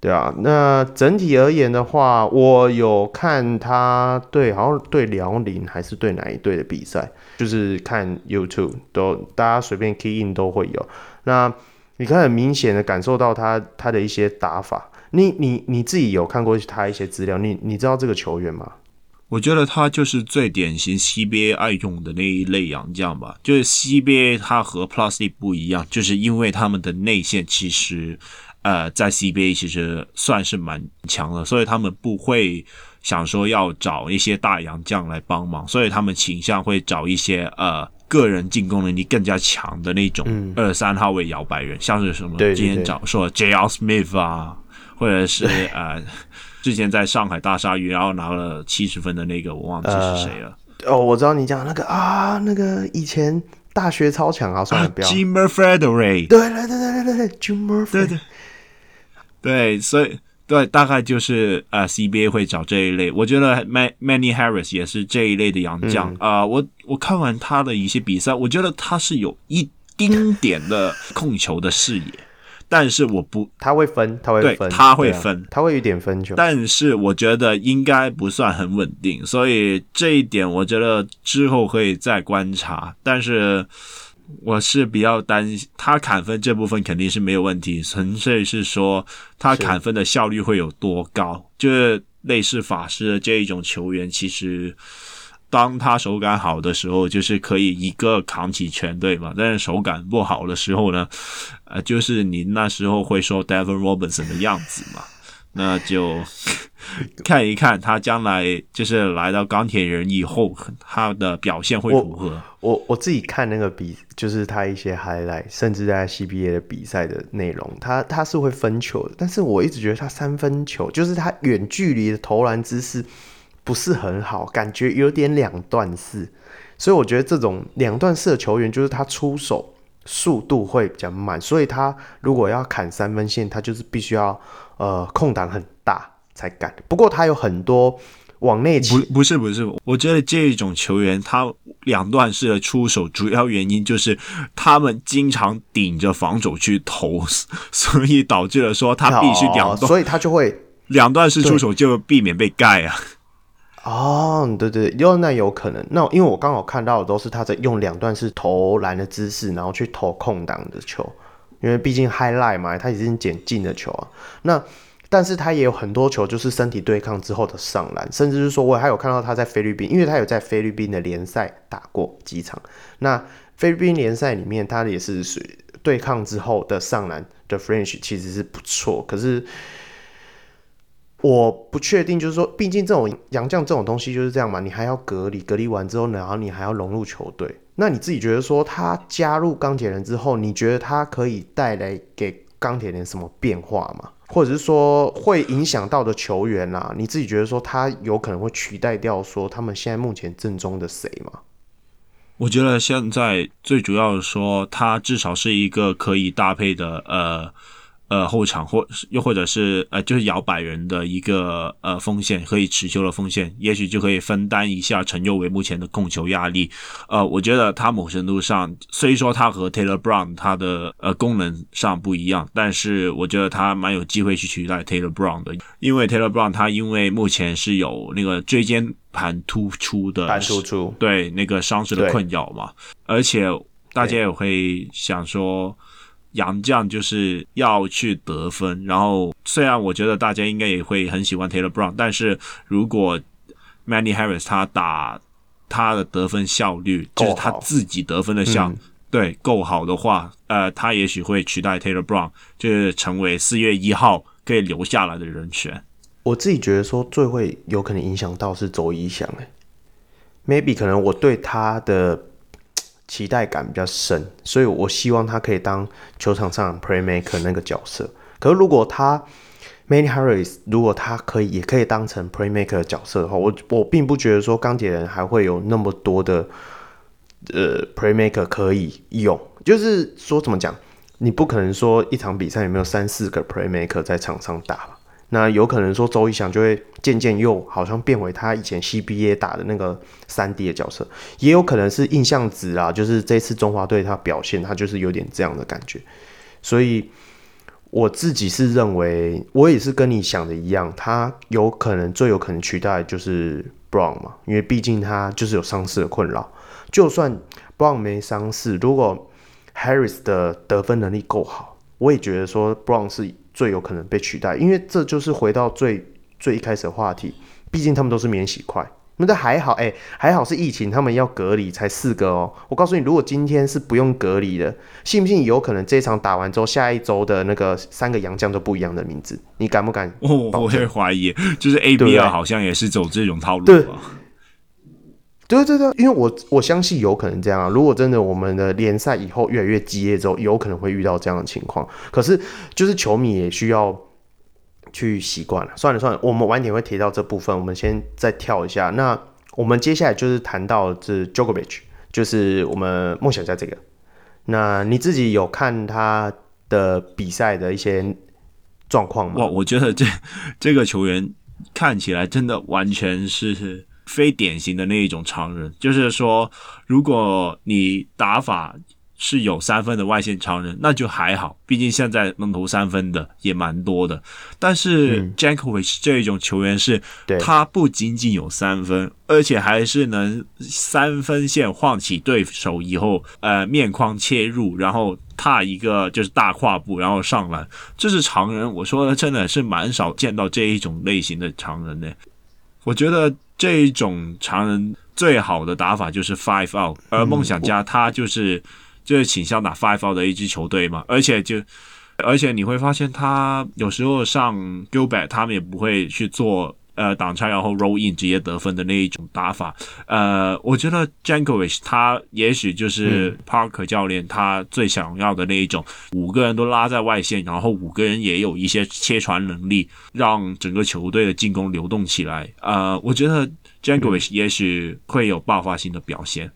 对啊，那整体而言的话，我有看他对，好像对辽宁还是对哪一队的比赛，就是看 YouTube 都大家随便 key in 都会有。那你可以很明显的感受到他他的一些打法，你你你自己有看过他一些资料，你你知道这个球员吗？我觉得他就是最典型 CBA 爱用的那一类洋将吧，就是 CBA 他和 Plusley 不一样，就是因为他们的内线其实。呃，在 CBA 其实算是蛮强的，所以他们不会想说要找一些大洋将来帮忙，所以他们倾向会找一些呃个人进攻能力更加强的那种二三号位摇摆人，嗯、像是什么今天找说 J.R. Smith 啊，或者是呃之前在上海大鲨鱼然后拿了七十分的那个，我忘记是谁了。呃、哦，我知道你讲那个啊，那个以前大学超强啊，算了不要。Jimmer Frederick。对对对对对对，Jimmer。对对。对，所以。对，大概就是呃，CBA 会找这一类。我觉得 Manny Harris 也是这一类的洋将啊、嗯呃。我我看完他的一些比赛，我觉得他是有一丁点的控球的视野，但是我不，他会分，他会分，他会分，他会有点分球，但是我觉得应该不算很稳定，所以这一点我觉得之后可以再观察，但是。我是比较担心他砍分这部分肯定是没有问题，纯粹是说他砍分的效率会有多高。就是类似法师的这一种球员，其实当他手感好的时候，就是可以一个扛起全队嘛。但是手感不好的时候呢，呃，就是你那时候会说 Devin Robinson 的样子嘛，那就。看一看他将来就是来到钢铁人以后，他的表现会如何？我我，我自己看那个比，就是他一些 highlight，甚至在 CBA 的比赛的内容，他他是会分球的。但是我一直觉得他三分球，就是他远距离的投篮姿势不是很好，感觉有点两段式。所以我觉得这种两段式的球员，就是他出手速度会比较慢，所以他如果要砍三分线，他就是必须要呃空档很大。才干。不过他有很多往内挤，不不是不是，我觉得这一种球员他两段式的出手，主要原因就是他们经常顶着防守去投，所以导致了说他必须两段，哦，所以他就会 两段式出手就避免被盖啊。哦，对对，有那有可能。那因为我刚好看到的都是他在用两段式投篮的姿势，然后去投空档的球，因为毕竟 highlight 嘛，他已经捡进的球啊。那但是他也有很多球，就是身体对抗之后的上篮，甚至是说，我还有看到他在菲律宾，因为他有在菲律宾的联赛打过几场。那菲律宾联赛里面，他也是属对抗之后的上篮的 French 其实是不错。可是我不确定，就是说，毕竟这种洋将这种东西就是这样嘛，你还要隔离，隔离完之后呢，然后你还要融入球队。那你自己觉得说，他加入钢铁人之后，你觉得他可以带来给钢铁人什么变化吗？或者是说会影响到的球员啊，你自己觉得说他有可能会取代掉说他们现在目前正中的谁吗？我觉得现在最主要的说，他至少是一个可以搭配的呃。呃，后场或又或者是呃，就是摇摆人的一个呃风险，可以持球的风险，也许就可以分担一下陈佑维目前的控球压力。呃，我觉得他某程度上，虽说他和 Taylor Brown 他的呃功能上不一样，但是我觉得他蛮有机会去取代 Taylor Brown 的，因为 Taylor Brown 他因为目前是有那个椎间盘突出的，盘突出，对那个伤势的困扰嘛，而且大家也会想说。洋将就是要去得分，然后虽然我觉得大家应该也会很喜欢 Taylor Brown，但是如果 Manny Harris 他打他的得分效率，就是他自己得分的效，嗯、对够好的话，呃，他也许会取代 Taylor Brown，就是成为四月一号可以留下来的人选。我自己觉得说最会有可能影响到是周一翔，哎，maybe 可能我对他的。期待感比较深，所以我希望他可以当球场上 playmaker 那个角色。可是如果他，Many Harris 如果他可以也可以当成 playmaker 角色的话，我我并不觉得说钢铁人还会有那么多的呃 playmaker 可以用。就是说怎么讲，你不可能说一场比赛有没有三四个 playmaker 在场上打吧？那有可能说周一翔就会渐渐又好像变回他以前 CBA 打的那个三 D 的角色，也有可能是印象值啊，就是这次中华队他表现他就是有点这样的感觉，所以我自己是认为，我也是跟你想的一样，他有可能最有可能取代就是 Brown 嘛，因为毕竟他就是有伤势的困扰，就算 Brown 没伤势，如果 Harris 的得分能力够好，我也觉得说 Brown 是。最有可能被取代，因为这就是回到最最一开始的话题。毕竟他们都是免洗块，那这还好，哎、欸，还好是疫情，他们要隔离才四个哦。我告诉你，如果今天是不用隔离的，信不信有可能这一场打完之后，下一周的那个三个洋将都不一样的名字？你敢不敢？哦，我会怀疑，就是 ABL 好像也是走这种套路吧。对对对，因为我我相信有可能这样啊。如果真的我们的联赛以后越来越激烈之后，有可能会遇到这样的情况。可是就是球迷也需要去习惯了。算了算了，我们晚点会提到这部分，我们先再跳一下。那我们接下来就是谈到这 Jokovic，就是我们梦想家这个。那你自己有看他的比赛的一些状况吗？我觉得这这个球员看起来真的完全是。非典型的那一种常人，就是说，如果你打法是有三分的外线常人，那就还好，毕竟现在能投三分的也蛮多的。但是，Jankovich 这一种球员是，他不仅仅有三分，而且还是能三分线晃起对手以后，呃，面框切入，然后踏一个就是大跨步，然后上篮。这是常人，我说的真的是蛮少见到这一种类型的常人呢。我觉得。这一种常人最好的打法就是 five out，而梦想家他就是就是倾向打 five out 的一支球队嘛，而且就而且你会发现他有时候上 Gilbert 他们也不会去做。呃，挡拆然后 roll in 直接得分的那一种打法，呃，我觉得 Jankovic 他也许就是 Parker 教练他最想要的那一种，嗯、五个人都拉在外线，然后五个人也有一些切传能力，让整个球队的进攻流动起来。呃，我觉得 Jankovic 也许会有爆发性的表现。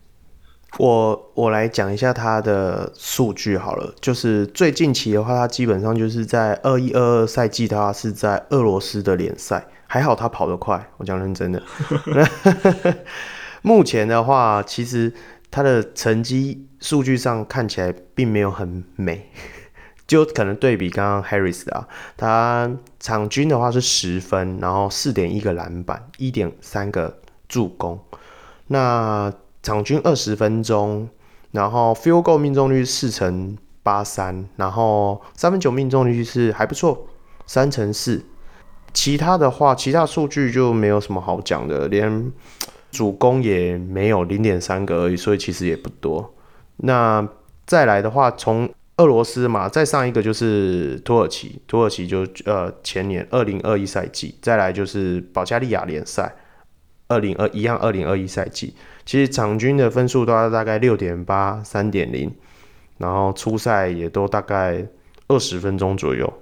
我我来讲一下他的数据好了，就是最近期的话，他基本上就是在二一二二赛季，他是在俄罗斯的联赛。还好他跑得快，我讲认真的。目前的话，其实他的成绩数据上看起来并没有很美，就可能对比刚刚 Harris 啊，他场均的话是十分，然后四点一个篮板，一点三个助攻。那场均二十分钟，然后 Field Goal 命中率四成八三，然后三分球命中率是还不错，三成四。其他的话，其他数据就没有什么好讲的，连主攻也没有零点三个而已，所以其实也不多。那再来的话，从俄罗斯嘛，再上一个就是土耳其，土耳其就呃前年二零二一赛季，再来就是保加利亚联赛二零二一样二零二一赛季，其实场均的分数都要大概六点八三点零，然后初赛也都大概二十分钟左右。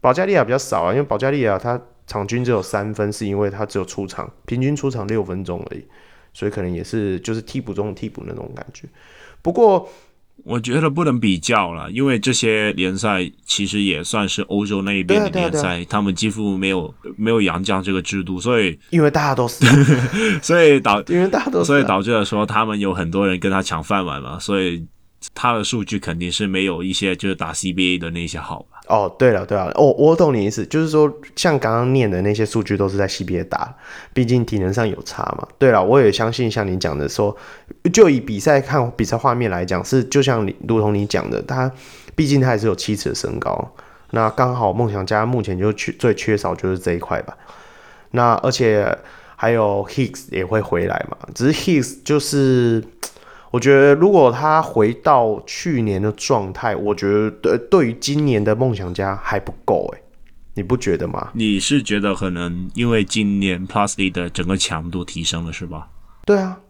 保加利亚比较少啊，因为保加利亚它。场均只有三分，是因为他只有出场，平均出场六分钟而已，所以可能也是就是替补中的替补那种感觉。不过我觉得不能比较了，因为这些联赛其实也算是欧洲那一边的联赛，他们几乎没有没有洋将这个制度，所以因为大家都是，所以导因为大家都是，所以导致了说他们有很多人跟他抢饭碗嘛，所以他的数据肯定是没有一些就是打 CBA 的那些好吧。哦，对了，对了，哦，我懂你意思，就是说，像刚刚念的那些数据都是在 CBA 打，毕竟体能上有差嘛。对了，我也相信像你讲的说，就以比赛看比赛画面来讲，是就像你，如同你讲的，他毕竟他还是有七尺的身高，那刚好梦想家目前就缺最缺少就是这一块吧。那而且还有 Higgs 也会回来嘛，只是 Higgs 就是。我觉得如果他回到去年的状态，我觉得对对于今年的梦想家还不够诶，你不觉得吗？你是觉得可能因为今年 Plus 的整个强度提升了是吧？对啊，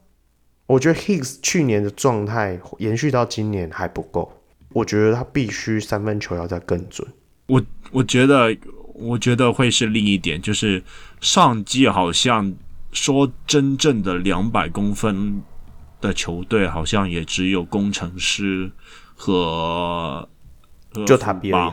我觉得 Higgs 去年的状态延续到今年还不够，我觉得他必须三分球要再更准。我我觉得我觉得会是另一点，就是上季好像说真正的两百公分。的球队好像也只有工程师和，和就他比尔，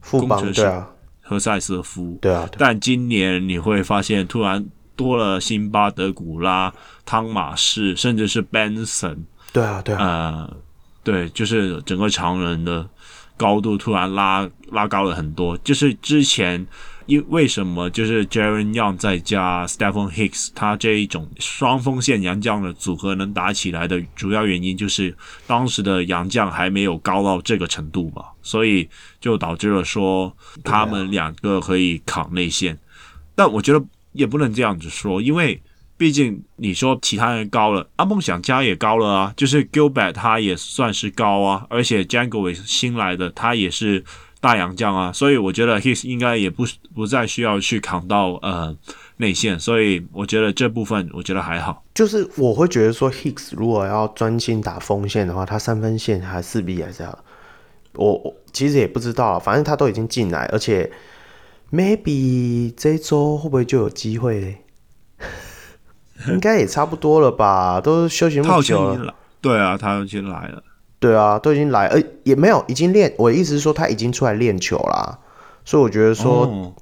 富邦。对啊，和塞瑟夫。对啊，但今年你会发现突然多了辛巴德古拉、汤马士，甚至是 Benson，对啊对啊，呃，对，就是整个常人的高度突然拉拉高了很多，就是之前。因为什么？就是 Jaren Young 再加 Stephon Hicks，他这一种双锋线洋将的组合能打起来的主要原因，就是当时的洋将还没有高到这个程度吧，所以就导致了说他们两个可以扛内线。但我觉得也不能这样子说，因为毕竟你说其他人高了，啊，梦想家也高了啊，就是 Gilbert 他也算是高啊，而且 Jangway 新来的他也是大洋将啊，所以我觉得 Hicks 应该也不不再需要去扛到呃内线，所以我觉得这部分我觉得还好。就是我会觉得说 Hicks 如果要专心打锋线的话，他三分线还势必还是要。我我其实也不知道，反正他都已经进来，而且 maybe 这一周会不会就有机会嘞？应该也差不多了吧，都休息那么久了。对啊，他已经来了。对啊，都已经来，呃，也没有已经练。我的意思是说，他已经出来练球啦。所以我觉得说，哦、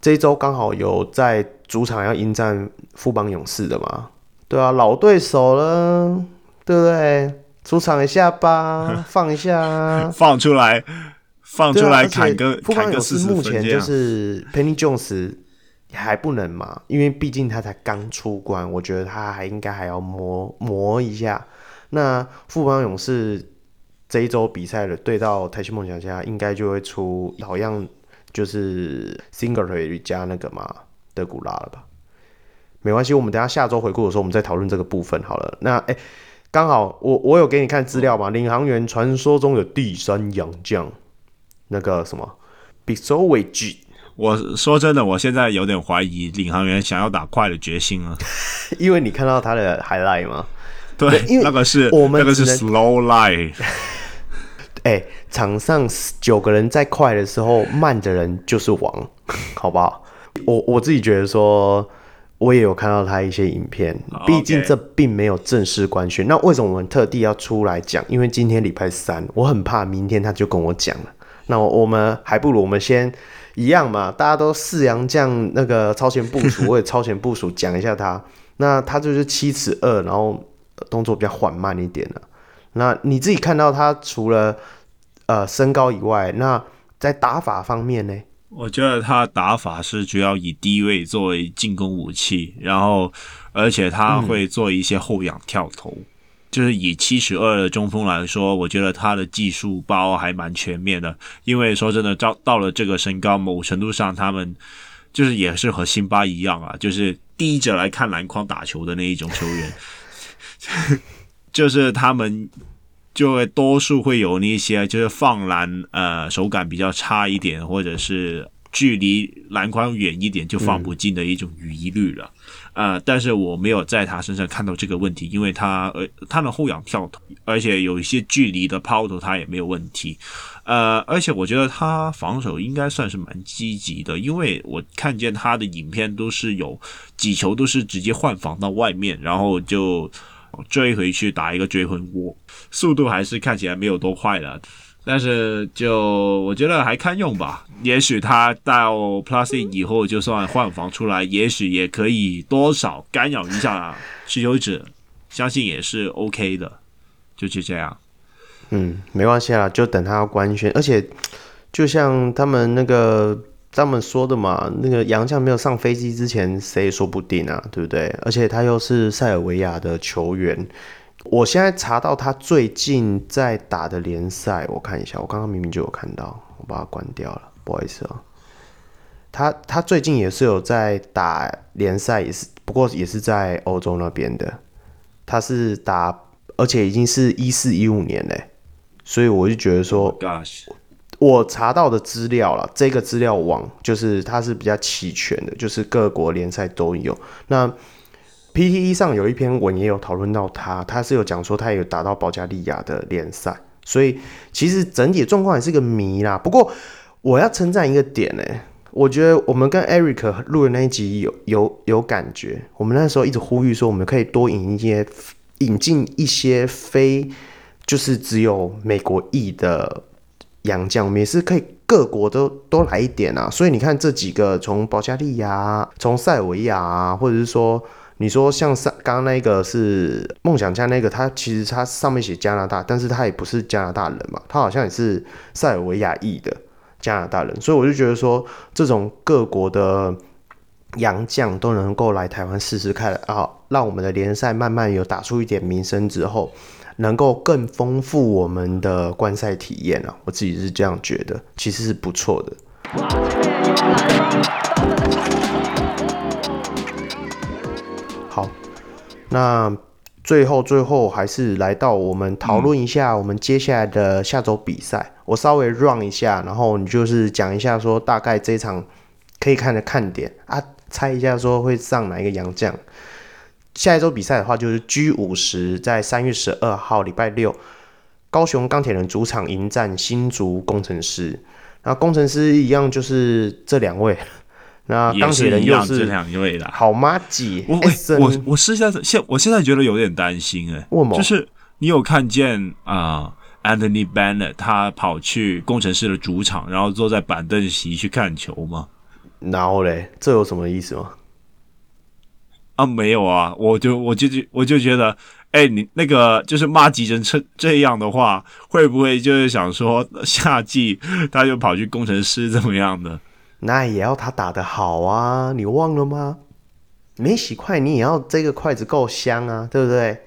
这一周刚好有在主场要迎战富邦勇士的嘛。对啊，老对手了，对不对？出场一下吧，放一下，放出来，放出来砍个，富邦勇士目前就是 Penny Jones。还不能嘛，因为毕竟他才刚出关，我觉得他还应该还要磨磨一下。那富邦勇士这一周比赛的对到台新梦想家，应该就会出好像就是 Singletary 加那个嘛德古拉了吧？没关系，我们等下下周回顾的时候，我们再讨论这个部分好了。那哎，刚好我我有给你看资料嘛，领航员传说中的第三洋将，那个什么 Bixowich 我说真的，我现在有点怀疑领航员想要打快的决心了，因为你看到他的 highlight 吗？对，因为那个是我们那个是 slow line。哎、欸，场上九个人在快的时候，慢的人就是王，好不好？我我自己觉得说，我也有看到他一些影片，毕竟这并没有正式官宣。那为什么我们特地要出来讲？因为今天礼拜三，我很怕明天他就跟我讲了。那我们还不如我们先。一样嘛，大家都四阳将那个超前部署，我也超前部署讲一下他。那他就是七尺二，然后动作比较缓慢一点的。那你自己看到他除了呃身高以外，那在打法方面呢？我觉得他打法是主要以低位作为进攻武器，然后而且他会做一些后仰跳投。嗯就是以七十二的中锋来说，我觉得他的技术包还蛮全面的。因为说真的，到到了这个身高，某程度上他们就是也是和辛巴一样啊，就是低着来看篮筐打球的那一种球员。就是他们就会多数会有那些就是放篮呃手感比较差一点，或者是距离篮筐远一点就放不进的一种疑虑了。嗯呃，但是我没有在他身上看到这个问题，因为他呃，他的后仰跳投，而且有一些距离的抛投，他也没有问题。呃，而且我觉得他防守应该算是蛮积极的，因为我看见他的影片都是有几球都是直接换防到外面，然后就追回去打一个追魂窝，速度还是看起来没有多快的。但是就我觉得还堪用吧，也许他到 Plus 以后就算换防出来，也许也可以多少干扰一下持球者，相信也是 OK 的，就是这样。嗯，没关系啦，就等他官宣。而且就像他们那个他们说的嘛，那个杨将没有上飞机之前，谁也说不定啊，对不对？而且他又是塞尔维亚的球员。我现在查到他最近在打的联赛，我看一下，我刚刚明明就有看到，我把它关掉了，不好意思哦。他他最近也是有在打联赛，也是不过也是在欧洲那边的。他是打，而且已经是一四一五年嘞，所以我就觉得说我查到的资料了，这个资料网就是它是比较齐全的，就是各国联赛都有。那 PTE 上有一篇文也有讨论到他，他是有讲说他也有打到保加利亚的联赛，所以其实整体的状况也是个谜啦。不过我要称赞一个点呢、我觉得我们跟 Eric 录的那一集有有有感觉，我们那时候一直呼吁说我们可以多引一些引进一些非就是只有美国裔的洋将，我们也是可以各国都都来一点啊。所以你看这几个从保加利亚、从塞尔维亚，或者是说。你说像上刚刚那个是梦想家那个，他其实他上面写加拿大，但是他也不是加拿大人嘛，他好像也是塞尔维亚裔的加拿大人，所以我就觉得说，这种各国的洋将都能够来台湾试试看啊，让我们的联赛慢慢有打出一点名声之后，能够更丰富我们的观赛体验啊，我自己是这样觉得，其实是不错的。好那最后最后还是来到我们讨论一下我们接下来的下周比赛。嗯、我稍微 run 一下，然后你就是讲一下说大概这一场可以看的看点啊，猜一下说会上哪一个洋将。下一周比赛的话就是 G 五十，在三月十二号礼拜六，高雄钢铁人主场迎战新竹工程师。那工程师一样就是这两位。那钢铁人又是这两位的好麻吉。我我我是现在现我现在觉得有点担心哎、欸，就是你有看见啊、呃、Anthony Bennett 他跑去工程师的主场，然后坐在板凳席去看球吗？然后嘞，这有什么意思吗？啊，没有啊，我就我就就我就觉得，哎、你那个就是麻吉成这这样的话，会不会就是想说夏季他就跑去工程师怎么样的？那也要他打得好啊！你忘了吗？没洗筷，你也要这个筷子够香啊，对不对？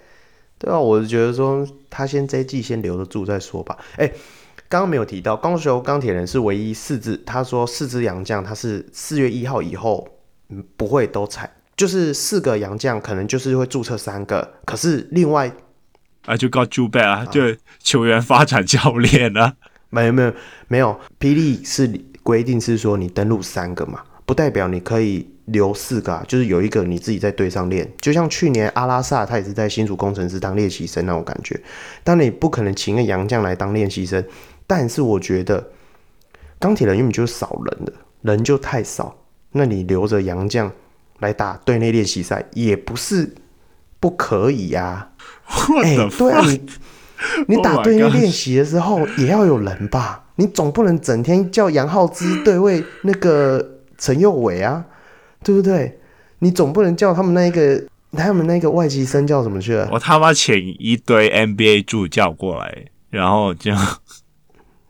对啊，我就觉得说他先这一季先留得住再说吧。哎，刚刚没有提到，高雄钢铁人是唯一四支，他说四支洋将，他是四月一号以后不会都采，就是四个洋将可能就是会注册三个，可是另外啊就告朱贝啊，就球员发展教练啊，没有没有没有，霹雳是。规定是说你登录三个嘛，不代表你可以留四个啊，就是有一个你自己在队上练，就像去年阿拉萨他也是在新竹工程师当练习生那种感觉。当然你不可能请个洋将来当练习生，但是我觉得钢铁人原本就是少人的，人就太少，那你留着洋将来打队内练习赛也不是不可以呀、啊。哎、欸，对啊，你你打队内练习的时候也要有人吧。你总不能整天叫杨浩之对位那个陈佑伟啊，对不对？你总不能叫他们那个他们那个外籍生叫什么去了？我他妈请一堆 NBA 助教过来，然后这样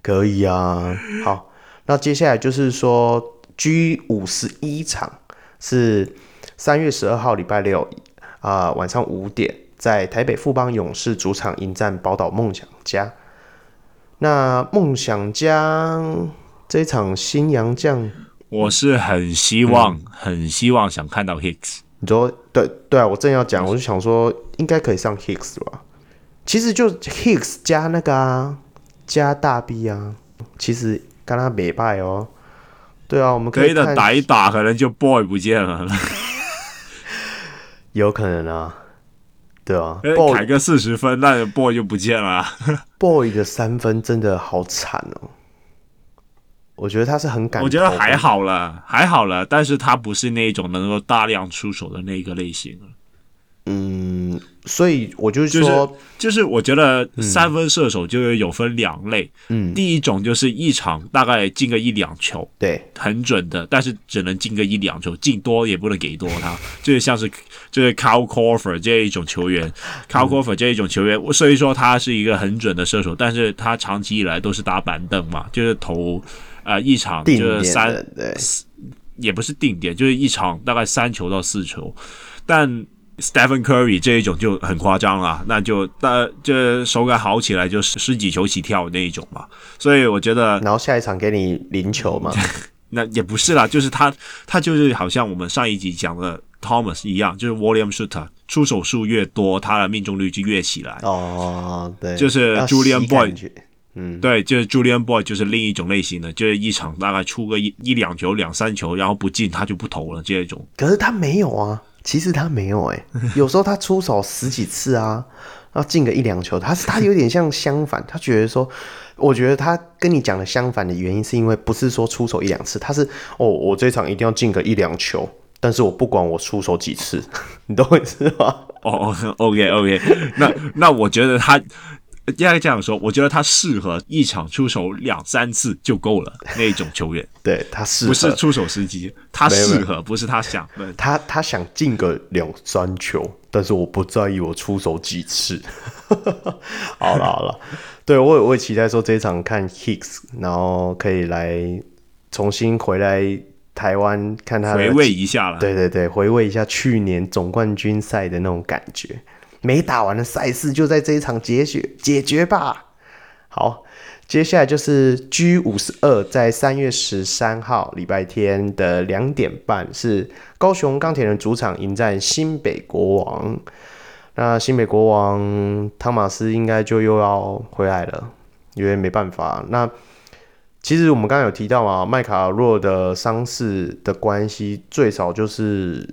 可以啊。好，那接下来就是说 G 五十一场是三月十二号礼拜六啊、呃、晚上五点，在台北富邦勇士主场迎战宝岛梦想家。那梦想家这一场新洋将，我是很希望、嗯、很希望想看到 Hicks。你说对对啊，我正要讲，我就想说应该可以上 Hicks 吧。其实就 Hicks 加那个啊，加大 B 啊，其实跟他没败哦。对啊，我们可以，的打一打，可能就 Boy 不见了，有可能啊。对啊，boy 砍个四十分，那 boy 就不见了。boy 的三分真的好惨哦，我觉得他是很感，我觉得还好了，还好了，但是他不是那种能够大量出手的那个类型。嗯。所以我就说，就是，就是我觉得三分射手就是有分两类，嗯，第一种就是一场大概进个一两球，对，很准的，但是只能进个一两球，进多也不能给多他，就是像是就是 Kyle Korver 这一种球员，Kyle Korver 这一种球员，所以说他是一个很准的射手，但是他长期以来都是打板凳嘛，就是投呃一场就是三，对，也不是定点，就是一场大概三球到四球，但。Stephen Curry 这一种就很夸张了，那就那这手感好起来就十几球起跳那一种嘛，所以我觉得，然后下一场给你零球嘛，那也不是啦，就是他他就是好像我们上一集讲的 Thomas 一样，就是 Volume Shooter 出手数越多，他的命中率就越起来。哦，对，就是 Julian Boyd，嗯，对，就是 Julian Boyd 就是另一种类型的，就是一场大概出个一一两球、两三球，然后不进他就不投了这一种。可是他没有啊。其实他没有哎、有时候他出手十几次啊，要进个一两球，他是他有点像相反，他觉得说，我觉得他跟你讲的相反的原因是因为不是说出手一两次，他是哦，我这场一定要进个一两球，但是我不管我出手几次，你懂我意思吗？哦，OK OK，那那我觉得他。应该这样说，我觉得他适合一场出手两三次就够了那种球员。对，他适合，不是出手时机，他适合，不是他想。他他想进个两三球，但是我不在意我出手几次。好了好了，对，我也我也期待说这一场看 Hicks，然后可以来重新回来台湾看他回味一下了。对对对，回味一下去年总冠军赛的那种感觉。没打完的赛事就在这一场解决解决吧。好，接下来就是 G 五十二，在三月十三号礼拜天的两点半，是高雄钢铁人主场迎战新北国王。那新北国王汤马斯应该就又要回来了，因为没办法。那其实我们刚刚有提到嘛，麦卡洛的伤势的关系，最少就是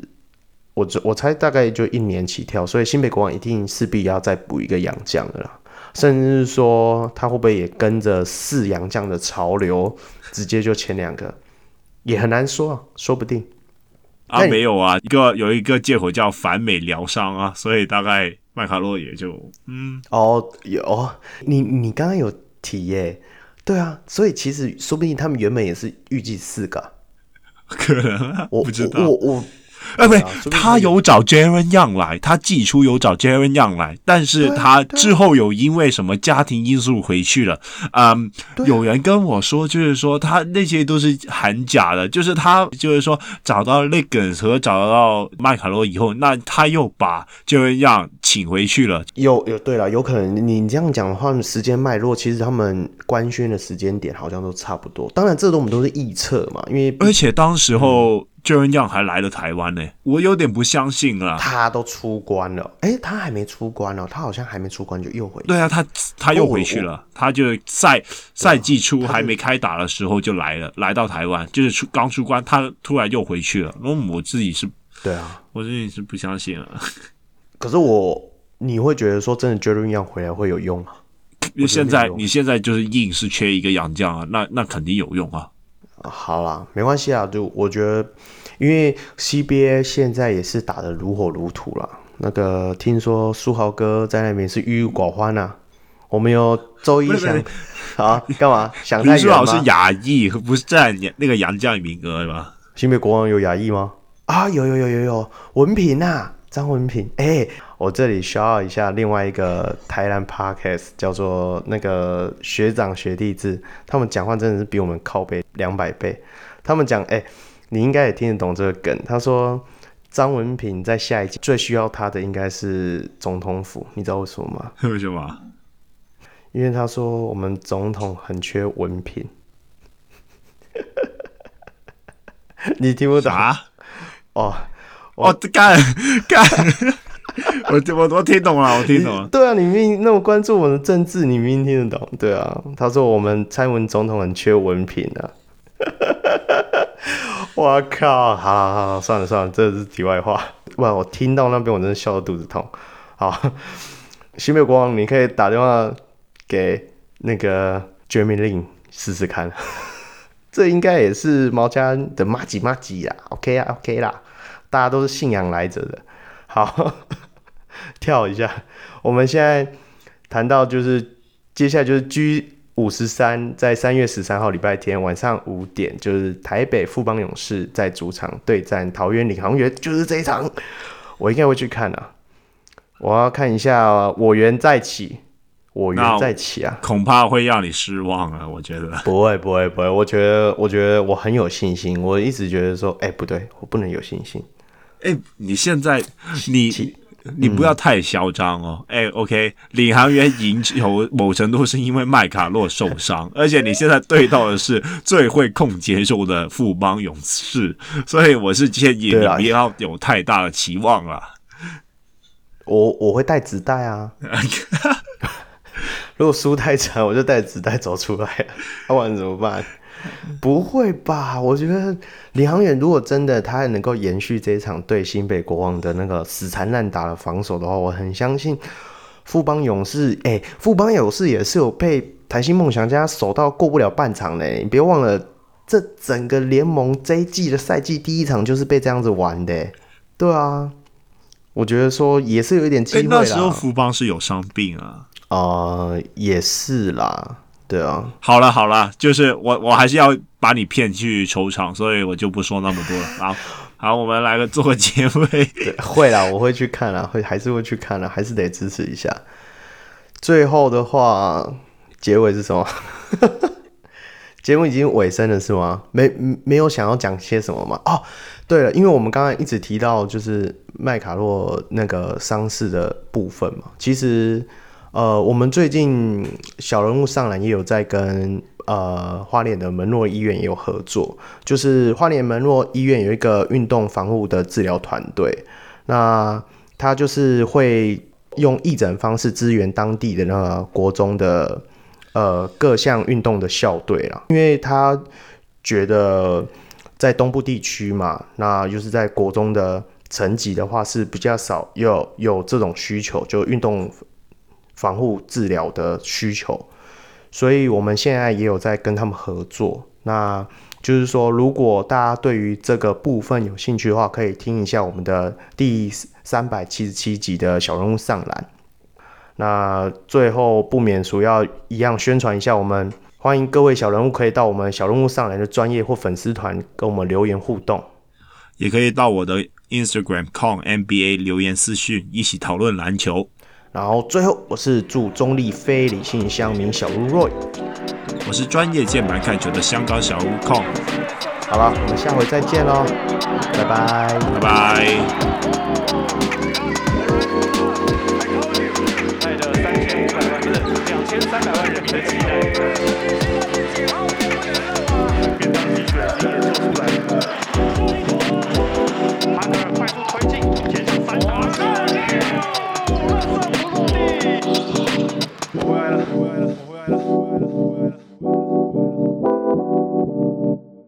我我猜大概就一年起跳，所以新北国王一定势必要再补一个洋将的啦。甚至是说他会不会也跟着四洋将的潮流，直接就签两个，也很难说啊，说不定。啊，没有啊，一个有一个借口叫反美疗伤啊，所以大概麦卡洛也就嗯哦有你你刚刚有提耶，对啊，所以其实说不定他们原本也是预计四个，可能啊，我不知道我我。我我哎，不对，他有找 Jaren Young 来，他寄出有找 Jaren Young 来，但是他之后有因为什么家庭因素回去了。嗯，有人跟我说，就是说他那些都是很假的，就是他就是说找到 Liggins 和找到麦卡洛以后，那他又把 Jaren Young 请回去了。有有，对了，有可能你这样讲的话，时间脉络其实他们官宣的时间点好像都差不多。当然，这都我们都是臆测嘛，因为而且当时候。嗯 Jaren Young 还来了台湾呢，我有点不相信了。他都出关了，哎、欸，他还没出关哦，他好像还没出关就又回去。对啊，他他又回去了，哦、他就赛赛季初还没开打的时候就来了，来到台湾，就是出刚出关，他突然又回去了。那我自己是，对啊，我自己是不相信啊。可是我，你会觉得说真的 Jaren Young 回来会有用吗？因 为现在你现在就是硬是缺一个洋将啊，那那肯定有用啊。好啦，没关系啊，就我觉得，因为 CBA 现在也是打得如火如荼了。那个听说书豪哥在那边是郁郁寡欢啊。我们有周一想啊，干嘛？想太远吗？林书豪是亚裔，不是占那个杨将名额吗？新北国王有亚裔吗？啊，有有有有有，文平啊。张文平，哎、欸，我这里 shout 一下另外一个台南 podcast，叫做那个学长学弟制，他们讲话真的是比我们靠背两百倍。他们讲，哎、欸，你应该也听得懂这个梗。他说张文平在下一季最需要他的应该是总统府，你知道为什么吗？为什么？因为他说我们总统很缺文凭。你听不懂啊？哦。我干干，我我我听懂了，我听懂了。对啊，你明明那么关注我们的政治，你明明听得懂。对啊，他说我们蔡文总统很缺文凭啊。我靠，好好好，算了算了，这是题外话。哇，我听到那边我真的笑得肚子痛。好，新北国王，你可以打电话给那个 Jeremy Lin 试试看。这应该也是毛家的妈吉妈吉啦。OK 啊，OK 啦。大家都是信仰来着的，好，跳一下。我们现在谈到就是接下来就是 G 五十三，在三月十三号礼拜天晚上五点，就是台北富邦勇士在主场对战桃园领航员，就是这一场，我应该会去看啊。我要看一下我缘再起。我缘再起啊，恐怕会让你失望啊！我觉得不会，不会，不会。我觉得，我觉得我很有信心。我一直觉得说，哎、欸，不对，我不能有信心。哎、欸，你现在你你不要太嚣张哦。哎、，OK，领航员赢球某程度是因为麦卡洛受伤，而且你现在对到的是最会控节奏的富邦勇士，所以我是建议你不要有太大的期望啊。我我会带纸袋啊。如果输太惨，我就带纸袋走出来了，不然怎么办？不会吧？我觉得李航远如果真的他还能够延续这一场对新北国王的那个死缠烂打的防守的话，我很相信富邦勇士。哎、欸，富邦勇士也是有被台新梦想家守到过不了半场的。你别忘了，这整个联盟这一季的赛季第一场就是被这样子玩的。对啊，我觉得说也是有一点机会啦。那时候富邦是有伤病啊。呃，也是啦，对啊。好了好了，就是我我还是要把你骗去球场，所以我就不说那么多了。好，好，我们来个做个结尾。对，会啦，我会去看啦，会还是会去看啦，还是得支持一下。最后的话，结尾是什么？节目已经尾声了是吗？没没有想要讲些什么吗？哦，对了，因为我们刚刚一直提到就是麦卡洛那个伤势的部分嘛，其实。呃，我们最近小人物上篮也有在跟呃花莲的门诺医院也有合作，就是花莲门诺医院有一个运动防护的治疗团队，那他就是会用义诊方式支援当地的那个国中的呃各项运动的校队啦，因为他觉得在东部地区嘛，那就是在国中的层级的话是比较少有有这种需求，就运动防护治疗的需求，所以我们现在也有在跟他们合作，那。就是说，如果大家对于这个部分有兴趣的话，可以听一下我们的第三百七十七集的小人物上篮。那最后不免俗要一样宣传一下，我们欢迎各位小人物可以到我们小人物上篮的专业或粉丝团跟我们留言互动，也可以到我的 Instagram com NBA 留言私讯一起讨论篮球。然后最后，我是祝中立非理性乡民小屋 Roy，我是专业键盘看球的香港小悟控。好了，我们下回再见喽，拜拜，拜拜。三百万人民的期待，当，做出。well, well, well.